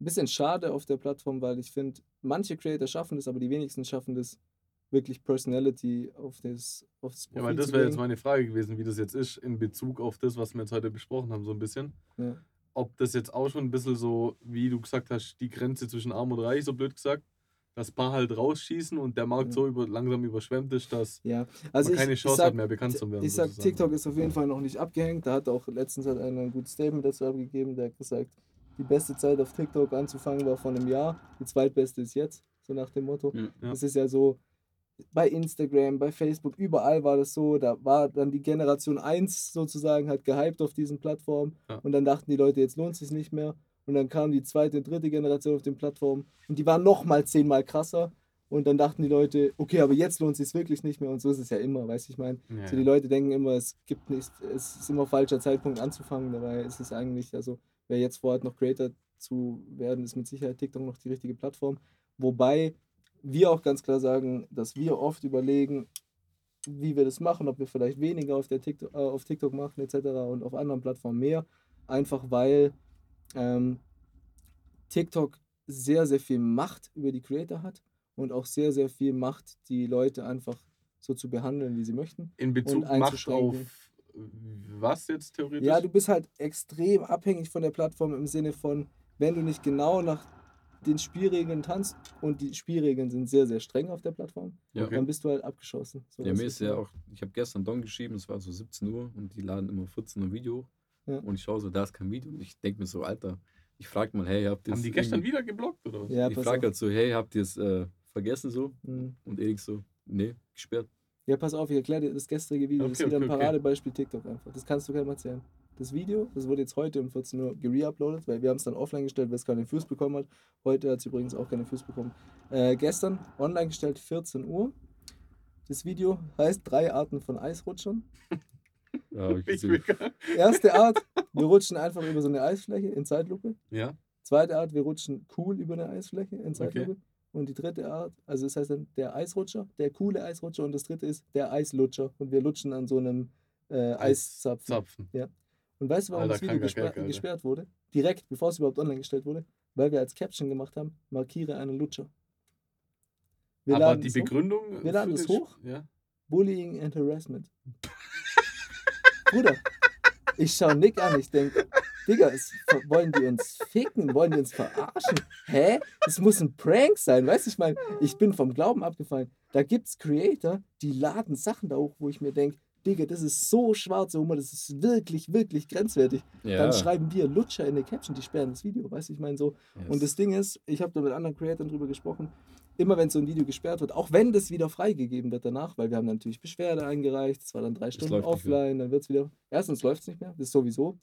ein bisschen schade auf der Plattform, weil ich finde, manche Creator schaffen das, aber die wenigsten schaffen das, wirklich Personality auf das, auf das Ja, weil Profil das wäre jetzt meine Frage gewesen, wie das jetzt ist in Bezug auf das, was wir jetzt heute besprochen haben, so ein bisschen. Ja. Ob das jetzt auch schon ein bisschen so, wie du gesagt hast, die Grenze zwischen Arm und Reich, so blöd gesagt, dass paar halt rausschießen und der Markt Ja. so über, langsam überschwemmt ist, dass Ja, also man keine ich Chance sag, hat, mehr bekannt zu werden. Ich sag, sozusagen. TikTok ist auf jeden Fall noch nicht abgehängt. Da hat auch letztens hat einer ein gutes Statement dazu abgegeben. Der hat gesagt, die beste Zeit auf TikTok anzufangen war vor einem Jahr. Die zweitbeste ist jetzt, so nach dem Motto. Ja. Ja. Das ist ja so, bei Instagram, bei Facebook, überall war das so. Da war dann die Generation 1 sozusagen halt gehypt auf diesen Plattformen. Ja. Und dann dachten die Leute, jetzt lohnt es sich nicht mehr. Und dann kam die zweite und dritte Generation auf den Plattformen. Und die waren nochmal zehnmal krasser. Und dann dachten die Leute, okay, aber jetzt lohnt es sich wirklich nicht mehr. Und so ist es ja immer, weißt du, ich meine. Ja, So, die ja. Leute denken immer, es gibt nicht, es ist immer falscher Zeitpunkt anzufangen. Dabei ist es eigentlich, also wer jetzt vorhat, noch Creator zu werden, ist mit Sicherheit TikTok noch die richtige Plattform. Wobei wir auch ganz klar sagen, dass wir oft überlegen, wie wir das machen, ob wir vielleicht weniger auf, der TikTok, äh, auf TikTok machen etc. und auf anderen Plattformen mehr. Einfach weil ähm, TikTok sehr, sehr viel Macht über die Creator hat und auch sehr, sehr viel Macht, die Leute einfach so zu behandeln, wie sie möchten. In Bezug Macht auf was jetzt theoretisch? Ja, du bist halt extrem abhängig von der Plattform im Sinne von, wenn du nicht genau nach den Spielregeln tanzt und die Spielregeln sind sehr, sehr streng auf der Plattform, Ja. Okay. dann bist du halt abgeschossen. So, Ja, mir ist ja auch, ich habe gestern Don geschrieben, es war so 17 Uhr und die laden immer 14 Uhr Video hoch. Ja. Und ich schaue so, da ist kein Video. Und ich denke mir so, Alter, ich frage mal, hey, habt ihr Haben die gestern wieder geblockt oder was? Ja, Ich frage halt so, hey, habt ihr es äh, vergessen so? Mhm. Und Erik so, nee, gesperrt. Ja, pass auf, ich erkläre dir das gestrige Video. das ist Okay, wieder ein okay, okay. Paradebeispiel TikTok einfach. Das kannst du keinem erzählen. Das Video, das wurde jetzt heute um 14 Uhr gereuploadet, weil wir haben es dann offline gestellt, weil es keine Views bekommen hat. Heute hat es übrigens auch keine Views bekommen. Äh, gestern online gestellt, 14 Uhr. Das Video heißt drei Arten von Eisrutschern. Ja, Erste Art, wir rutschen einfach über so eine Eisfläche in Zeitlupe. ja, Zweite Art, wir rutschen cool über eine Eisfläche in Zeitlupe. Und die dritte Art, also das heißt dann der Eisrutscher, der coole Eisrutscher. Und das dritte ist der Eislutscher. Und wir lutschen an so einem äh, Eiszapfen. Zapfen. Und weißt du, warum Alter, das Video Gag, Alter. gesperrt wurde? Direkt, bevor es überhaupt online gestellt wurde? Weil wir als Caption gemacht haben, markiere einen Lutscher. Wir Aber die es hoch. Begründung. Wir laden es hoch. Ja. Bullying and Harassment. Bruder, ich schau Nick an, ich denke, Digga, es, wollen die uns ficken? Wollen die uns verarschen? Hä? Es muss ein Prank sein, weißt du? Ich meine, ich bin vom Glauben abgefallen. Da gibt's Creator, die laden Sachen da hoch, wo ich mir denke, Digga, das ist so schwarzer Humor, das ist wirklich, wirklich grenzwertig. Ja. Dann schreiben wir Lutscher in der Caption, die sperren das Video, weißt du? Ich meine, so, Yes. und das Ding ist, ich habe da mit anderen Creatoren drüber gesprochen, immer wenn so ein Video gesperrt wird, auch wenn das wieder freigegeben wird danach, weil wir haben natürlich Beschwerde eingereicht, es war dann drei Stunden offline, dann wird es wieder, erstens läuft es nicht mehr, das sowieso,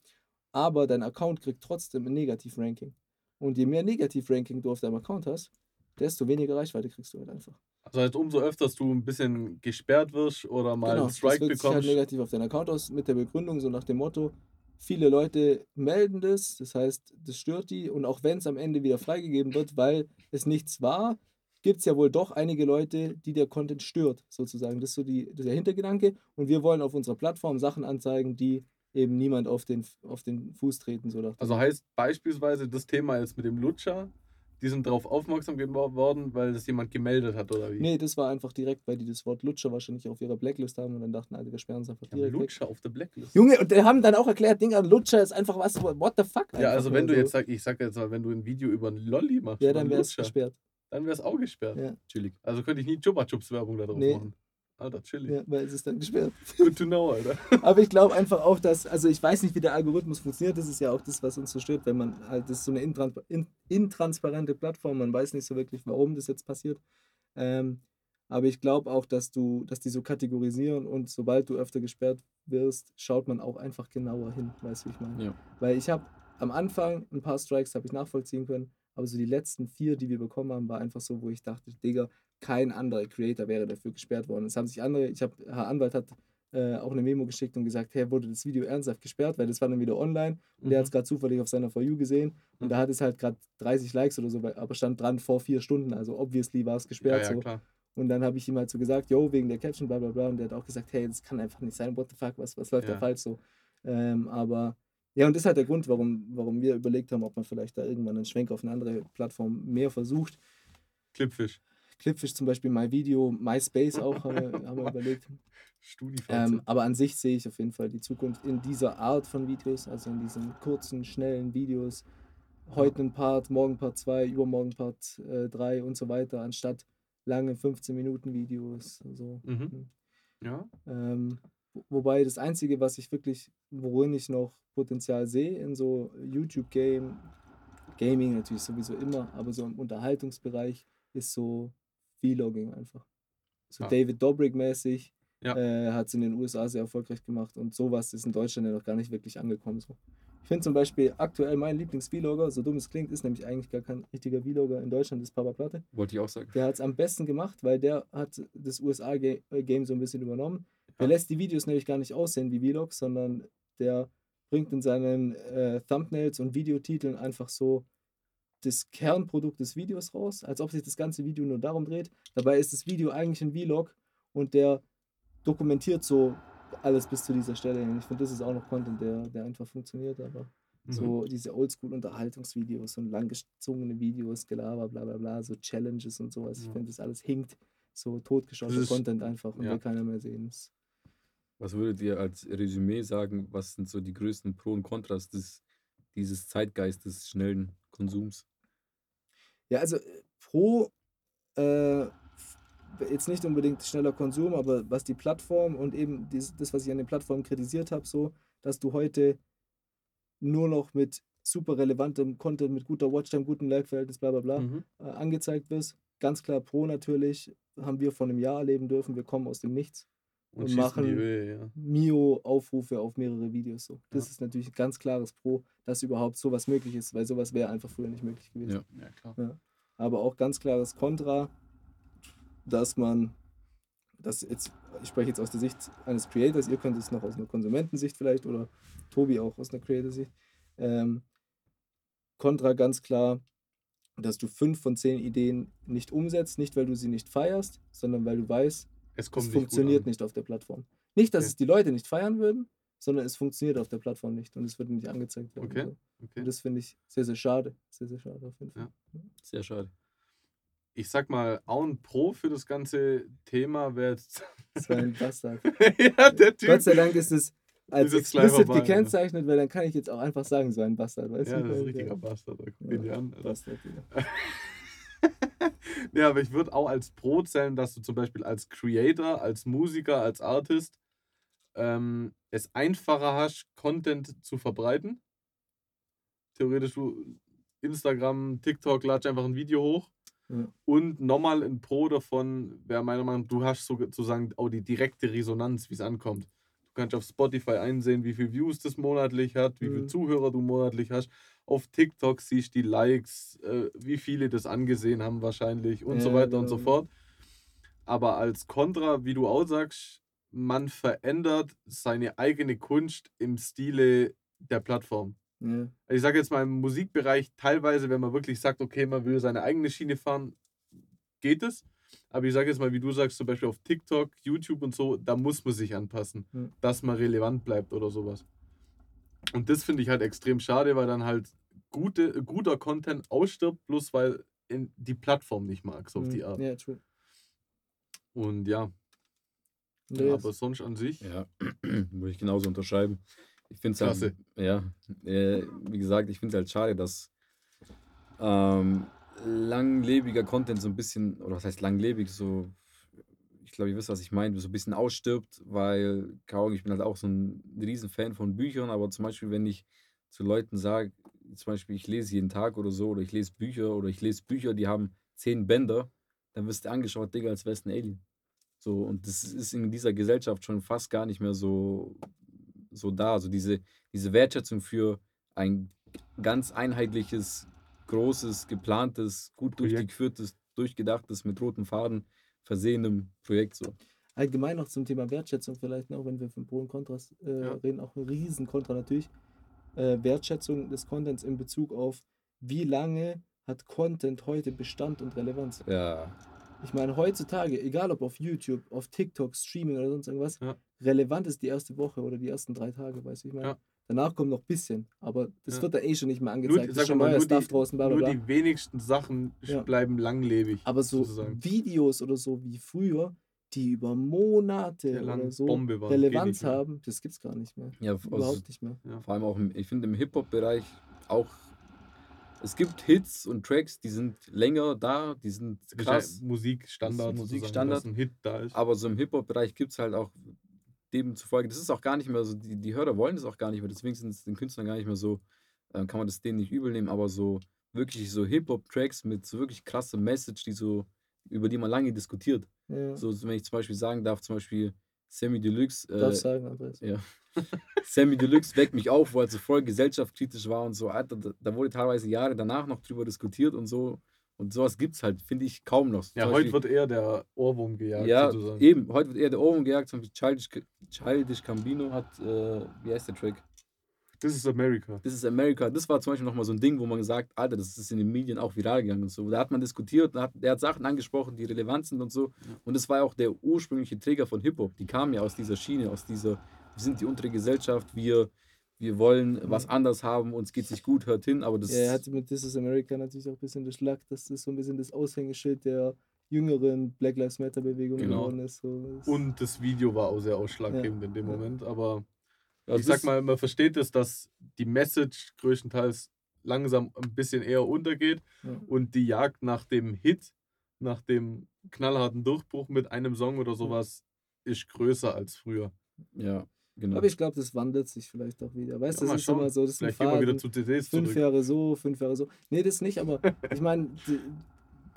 aber dein Account kriegt trotzdem ein Negativ-Ranking. Und je mehr Negativ-Ranking du auf deinem Account hast, desto weniger Reichweite kriegst du halt einfach. Also halt umso öfters du ein bisschen gesperrt wirst oder mal einen das Strike wirkt sich halt bekommst. negativ auf deinen Account aus mit der Begründung, so nach dem Motto, viele Leute melden das, das heißt, das stört die und auch wenn es am Ende wieder freigegeben wird, weil es nichts war, gibt es ja wohl doch einige Leute, die der Content stört, sozusagen. Das ist so die, das ist der Hintergedanke und wir wollen auf unserer Plattform Sachen anzeigen, die eben niemand auf den, auf den Fuß treten. So nach dem Also heißt beispielsweise das Thema jetzt mit dem Lutscher, die sind darauf aufmerksam geworden, weil das jemand gemeldet hat oder wie? Nee, das war einfach direkt, weil die das Wort Lutscher wahrscheinlich auf ihrer Blacklist haben und dann dachten, Alter, wir sperren es einfach Ja, direkt weg. Lutscher auf der Blacklist. Junge, und die haben dann auch erklärt, Digga, Lutscher ist einfach was, what the fuck? Ja, also wenn du so. jetzt sagst, ich sag jetzt mal, wenn du ein Video über einen Lolli machst, Ja, dann wäre es gesperrt. dann wäre es auch gesperrt. Ja. Also könnte ich nie Chupa Chups Werbung da drauf Nee. machen. Alter, chillig. Ja, weil es ist dann gesperrt. Good to know, Alter. Aber ich glaube einfach auch, dass, also ich weiß nicht, wie der Algorithmus funktioniert. Das ist ja auch das, was uns so stört, wenn man halt, das ist so eine intran in, intransparente Plattform, man weiß nicht so wirklich, warum das jetzt passiert. Ähm, aber ich glaube auch, dass du, dass die so kategorisieren und sobald du öfter gesperrt wirst, schaut man auch einfach genauer hin, weißt du, wie ich meine? Ja. Weil ich habe am Anfang ein paar Strikes habe ich nachvollziehen können, aber so die letzten vier, die wir bekommen haben, war einfach so, wo ich dachte, Digga, kein anderer Creator wäre dafür gesperrt worden. Es haben sich andere, ich habe, Herr Anwalt hat äh, auch eine Memo geschickt und gesagt, hey, wurde das Video ernsthaft gesperrt, weil das war dann wieder online und der Mhm. hat es gerade zufällig auf seiner For You gesehen und da Mhm. hat es halt gerade 30 Likes oder so, aber stand dran vor vier Stunden, also obviously war es Ja, gesperrt ja, so. klar. Und dann habe ich ihm halt so gesagt, yo, wegen der Caption, bla bla bla. Und der hat auch gesagt, hey, das kann einfach nicht sein, what the fuck, was, was läuft da Ja. falsch so. Ähm, aber ja, und das ist halt der Grund, warum, warum wir überlegt haben, ob man vielleicht da irgendwann einen Schwenk auf eine andere Plattform mehr versucht. Clipfish. Clipfish zum Beispiel, MyVideo, MySpace auch, haben wir, haben wir überlegt. Ähm, aber an sich sehe ich auf jeden Fall die Zukunft in dieser Art von Videos, also in diesen kurzen, schnellen Videos. Heute ein Part, morgen Part 2, übermorgen Part 3 und so weiter, anstatt lange 15 Minuten Videos. So. Mhm. Ja. Ähm, wo- wobei das Einzige, was ich wirklich, worin ich noch Potenzial sehe in so YouTube-Game, Gaming natürlich sowieso immer, aber so im Unterhaltungsbereich ist so Vlogging einfach. So Ah. David Dobrik-mäßig Ja. äh, hat es in den USA sehr erfolgreich gemacht und sowas ist in Deutschland ja noch gar nicht wirklich angekommen. So. Ich finde zum Beispiel aktuell mein Lieblings-Vlogger, so dumm es klingt, ist nämlich eigentlich gar kein richtiger Vlogger in Deutschland, ist Papa Platte. Wollte ich auch sagen. Der hat es am besten gemacht, weil der hat das USA-Game so ein bisschen übernommen. Der Ja. lässt die Videos nämlich gar nicht aussehen wie Vlogs, sondern der bringt in seinen äh, Thumbnails und Videotiteln einfach so das Kernprodukt des Videos raus, als ob sich das ganze Video nur darum dreht. Dabei ist das Video eigentlich ein Vlog und der dokumentiert so alles bis zu dieser Stelle. Und ich finde, das ist auch noch Content, der, der einfach funktioniert, aber Mhm. so diese Oldschool-Unterhaltungsvideos und langgezogene Videos, Gelaber, bla bla bla, so Challenges und sowas. Ich Ja. finde, das alles hinkt. So totgeschossener Content einfach und ja. will keiner mehr sehen. Was würdet ihr als Resümee sagen? Was sind so die größten Pro und Kontras des, dieses Zeitgeistes schnellen Konsums? Ja, also äh, pro, äh, jetzt nicht unbedingt schneller Konsum, aber was die Plattform und eben dies, das, was ich an den Plattformen kritisiert habe, so, dass du heute nur noch mit super relevantem Content, mit guter Watchtime, gutem Like-Verhältnis, bla bla bla, Mhm. äh, angezeigt wirst. Ganz klar pro natürlich, haben wir vor einem Jahr erleben dürfen, wir kommen aus dem Nichts. Und, machen- Höhe, ja. Mio-Aufrufe auf mehrere Videos. So. Das Ja. ist natürlich ein ganz klares Pro, dass überhaupt sowas möglich ist, weil sowas wäre einfach früher nicht möglich gewesen. Ja. Ja, klar. Aber auch ganz klares Kontra, dass man, das jetzt, ich spreche jetzt aus der Sicht eines Creators, ihr könnt es noch aus einer Konsumentensicht vielleicht oder Tobi auch aus einer Creator-Sicht. Ähm, Kontra ganz klar, dass du fünf von zehn Ideen nicht umsetzt, nicht weil du sie nicht feierst, sondern weil du weißt, Es kommt es nicht gut funktioniert an. nicht auf der Plattform. Nicht, dass Okay. es die Leute nicht feiern würden, sondern es funktioniert auf der Plattform nicht und es wird nicht angezeigt werden. Okay. So. Okay. Und das finde ich sehr, sehr schade. Sehr, sehr schade auf jeden Fall. Ja. Sehr schade. Ich sag mal, auch ein Pro für das ganze Thema wäre jetzt. Das war ein Bastard. ja, der Typ. Gott sei Dank ist es als Ist explicit vorbei, ja. gekennzeichnet, weil dann kann ich jetzt auch einfach sagen, so ein Bastard. Weißt ja, du? das ist ein Weil richtiger der- Bastard. Guck Ja, dir an. Bastard, ja. ja, aber ich würde auch als Pro zählen, dass du zum Beispiel als Creator, als Musiker, als Artist ähm, es einfacher hast, Content zu verbreiten. Theoretisch du Instagram, TikTok, latsch einfach ein Video hoch. Ja. Und nochmal ein Pro davon wäre meiner Meinung nach, du hast sozusagen auch die direkte Resonanz, wie es ankommt. Du kannst auf Spotify einsehen, wie viel Views das monatlich hat, wie viele Mhm. Zuhörer du monatlich hast. Auf TikTok siehst du die Likes, äh, wie viele das angesehen haben wahrscheinlich und so Ja, weiter und so genau. fort. Aber als Kontra, wie du auch sagst, man verändert seine eigene Kunst im Stile der Plattform. Ja. Ich sage jetzt mal im Musikbereich teilweise, wenn man wirklich sagt, okay, man will seine eigene Schiene fahren, geht es. Aber ich sage jetzt mal, wie du sagst, zum Beispiel auf TikTok, YouTube und so, da muss man sich anpassen, Ja. dass man relevant bleibt oder sowas. Und das finde ich halt extrem schade, weil dann halt gute, guter Content ausstirbt, bloß weil in die Plattform nicht mag, so auf die Mhm. Art. Ja, true. Und ja, Andreas? aber sonst an sich, Ja, würde ich genauso unterschreiben. Ich finde es halt, Klasse. ja, äh, wie gesagt, ich finde es halt schade, dass ähm, langlebiger Content so ein bisschen, oder was heißt langlebig, so, ich glaube, ihr wisst, was ich meine, so ein bisschen ausstirbt, weil, Ahnung, ich bin halt auch so ein Riesenfan von Büchern, aber zum Beispiel, wenn ich zu Leuten sage, zum Beispiel, ich lese jeden Tag oder so, oder ich lese Bücher, oder ich lese Bücher, die haben zehn Bänder, dann wirst du angeschaut, Digga, als wärst du ein Alien. So, und das ist in dieser Gesellschaft schon fast gar nicht mehr so, so da. Also diese, diese Wertschätzung für ein ganz einheitliches, großes, geplantes, gut Projekt. durchgeführtes durchgedachtes, mit roten Faden versehenem Projekt so. Allgemein noch zum Thema Wertschätzung vielleicht noch, wenn wir von Pro und Kontras äh, Ja. reden, auch ein riesen Kontra natürlich. Äh, Wertschätzung des Contents in Bezug auf, wie lange hat Content heute Bestand und Relevanz. Ja, Ich meine, heutzutage, egal ob auf YouTube, auf TikTok, Streaming oder sonst irgendwas, Ja. relevant ist die erste Woche oder die ersten drei Tage, weißt du, ich meine. Ja. Danach kommt noch ein bisschen, aber das Ja. wird da eh schon nicht mehr Nur, angezeigt. die- ist sag schon mal, neuer nur, Stuff die, draußen, bla bla nur bla. die wenigsten Sachen Ja. bleiben langlebig. Aber so sozusagen. Videos oder so wie früher, die über Monate oder so Bombe waren, Relevanz haben, das gibt's gar nicht mehr. ja also, Überhaupt nicht mehr. Ja. vor allem auch, im, ich finde im Hip-Hop-Bereich auch, es gibt Hits und Tracks, die sind länger da, die sind Das ist krass, Musikstandard, Das ist Musikstandard. ein Hit da ist. aber so im Hip-Hop-Bereich gibt es halt auch demzufolge, das ist auch gar nicht mehr so, die, die Hörer wollen das auch gar nicht mehr, deswegen sind es den Künstlern gar nicht mehr so, äh, kann man das denen nicht übel nehmen, aber so wirklich so Hip-Hop-Tracks mit so wirklich krasse Message, die so, über die man lange diskutiert. Ja. So, wenn ich zum Beispiel sagen darf, zum Beispiel Sammy Deluxe, Darf äh, sagen, Andreas. ja. Sammy Deluxe weckt mich auf, wo er so voll gesellschaftskritisch war und so. Alter, da, da wurde teilweise Jahre danach noch drüber diskutiert und so. Und sowas gibt es halt, finde ich, kaum noch. ja, Zum heute Beispiel- wird eher der Ohrwurm gejagt, ja, sozusagen. eben. Heute wird eher der Ohrwurm gejagt. Zum Beispiel Childish, Childish Gambino hat, äh, wie heißt der Track? Das ist America. This is America. Das war zum Beispiel nochmal so ein Ding, wo man gesagt Alter, das ist in den Medien auch viral gegangen und so. Da hat man diskutiert, da hat, der hat Sachen angesprochen, die relevant sind und so. Und das war ja auch der ursprüngliche Träger von Hip-Hop. Die kamen ja aus dieser Schiene, aus dieser, wir sind die untere Gesellschaft, wir, wir wollen was anders haben, uns geht's nicht gut, hört hin, aber das Ja, er hatte mit This is America natürlich auch ein bisschen das Schlag, dass das so ein bisschen das Aushängeschild der jüngeren Black Lives Matter Bewegung Genau. geworden ist. So. Und das Video war auch sehr ausschlaggebend in dem Ja. Moment. Aber Ja, ich sag mal, man versteht es, dass die Message größtenteils langsam ein bisschen eher untergeht Ja. und die Jagd nach dem Hit, nach dem knallharten Durchbruch mit einem Song oder sowas ist größer als früher. Ja, genau. Aber ich glaube, das wandelt sich vielleicht auch wieder. Weißt du, Ja, das ist schauen. immer so, das ist ein Vielleicht gehen wir wieder zu CDs fünf zurück. Jahre so, fünf Jahre so. Nee, das nicht, aber ich meine, die,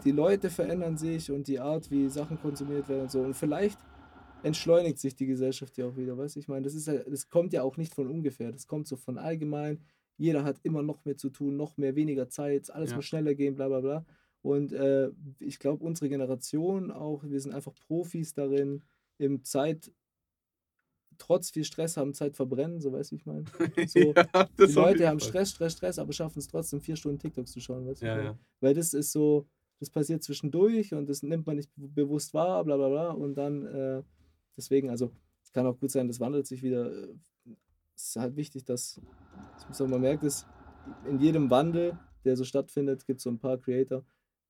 die Leute verändern sich und die Art, wie Sachen konsumiert werden und so. Und vielleicht entschleunigt sich die Gesellschaft ja auch wieder, weißt du? Ich meine, das ist ja, das kommt ja auch nicht von ungefähr. Das kommt so von allgemein. Jeder hat immer noch mehr zu tun, noch mehr, weniger Zeit, alles Ja. muss schneller gehen, bla bla bla. Und äh, ich glaube, unsere Generation auch, wir sind einfach Profis darin, im Zeit, trotz viel Stress haben, Zeit verbrennen, so weißt du, wie ich meine. So, ja, die Leute haben. Stress, Stress, Stress, aber schaffen es trotzdem, vier Stunden TikToks zu schauen, weißt du? Ja? Weil das ist so, das passiert zwischendurch und das nimmt man nicht be- bewusst wahr, bla bla bla. Und dann, äh, deswegen, also, es kann auch gut sein, das wandelt sich wieder. äh, Es ist halt wichtig, dass, dass man merkt, dass in jedem Wandel, der so stattfindet, gibt es so ein paar Creator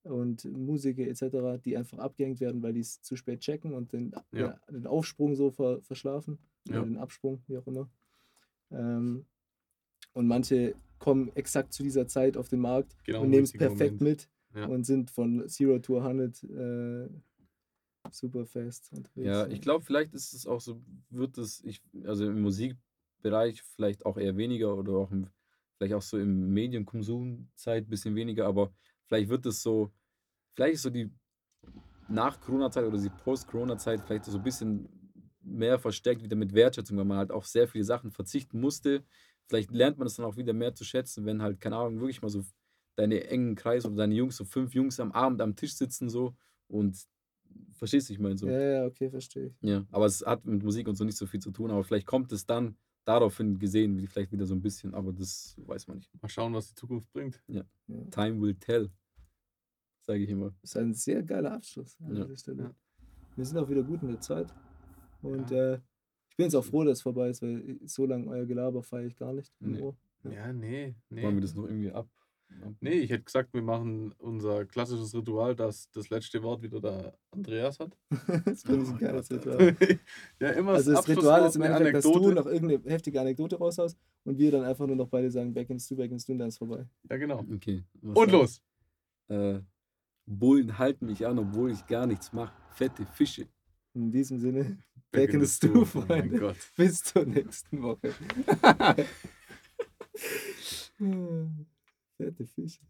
und Musiker etc., die einfach abgehängt werden, weil die es zu spät checken und den, Ja. den, den Aufsprung so ver, verschlafen. Ja. Oder den Absprung, wie auch immer. Ähm, und manche kommen exakt zu dieser Zeit auf den Markt Genau und nehmen es perfekt Moment. mit Ja. und sind von Zero to 100 äh, super fast unterwegs. Ja, ich glaube, vielleicht ist es auch so, wird es, ich, also im Musikbereich vielleicht auch eher weniger oder auch im, vielleicht auch so im Medienkonsumzeit ein bisschen weniger, aber vielleicht wird es so, vielleicht ist so die nach Corona-Zeit oder die Post-Corona-Zeit vielleicht so ein bisschen mehr verstärkt wieder mit Wertschätzung, weil man halt auf sehr viele Sachen verzichten musste. Vielleicht lernt man es dann auch wieder mehr zu schätzen, wenn halt, keine Ahnung, wirklich mal so deine engen Kreis oder deine Jungs, so fünf Jungs am Abend am Tisch sitzen so und verstehst du, ich meine so. Ja, ja, okay, verstehe ich. Ja, aber es hat mit Musik und so nicht so viel zu tun, aber vielleicht kommt es dann daraufhin gesehen, wie vielleicht wieder so ein bisschen, aber das weiß man nicht. Mal schauen, was die Zukunft bringt. Ja. Time will tell, sage ich immer. Das ist ein sehr geiler Abschluss an Ja. dieser Stelle. Ja. Wir sind auch wieder gut in der Zeit. Und Ja. äh, ich bin jetzt auch froh, dass es vorbei ist, weil so lange euer Gelaber feiere ich gar nicht. im Nee. Ohr. Ja. Ja, nee, nee. Wollen wir das noch irgendwie ab? ab Nee, ich hätte gesagt, wir machen unser klassisches Ritual, dass das letzte Wort wieder der Andreas hat. das finde ich ein geiles Ritual. ja, immer Also das Ritual ist im Endeffekt, dass du noch irgendeine heftige Anekdote raushaust und wir dann einfach nur noch beide sagen, back ins du, back ins du und dann ist vorbei. Ja, genau. Okay. was Und los. Äh, Bullen halten mich an, obwohl ich gar nichts mache. Fette Fische. In diesem Sinne, Back in in the stew, stew, oh mein Freunde. Gott. Bis zur nächsten Woche. Fette Fische.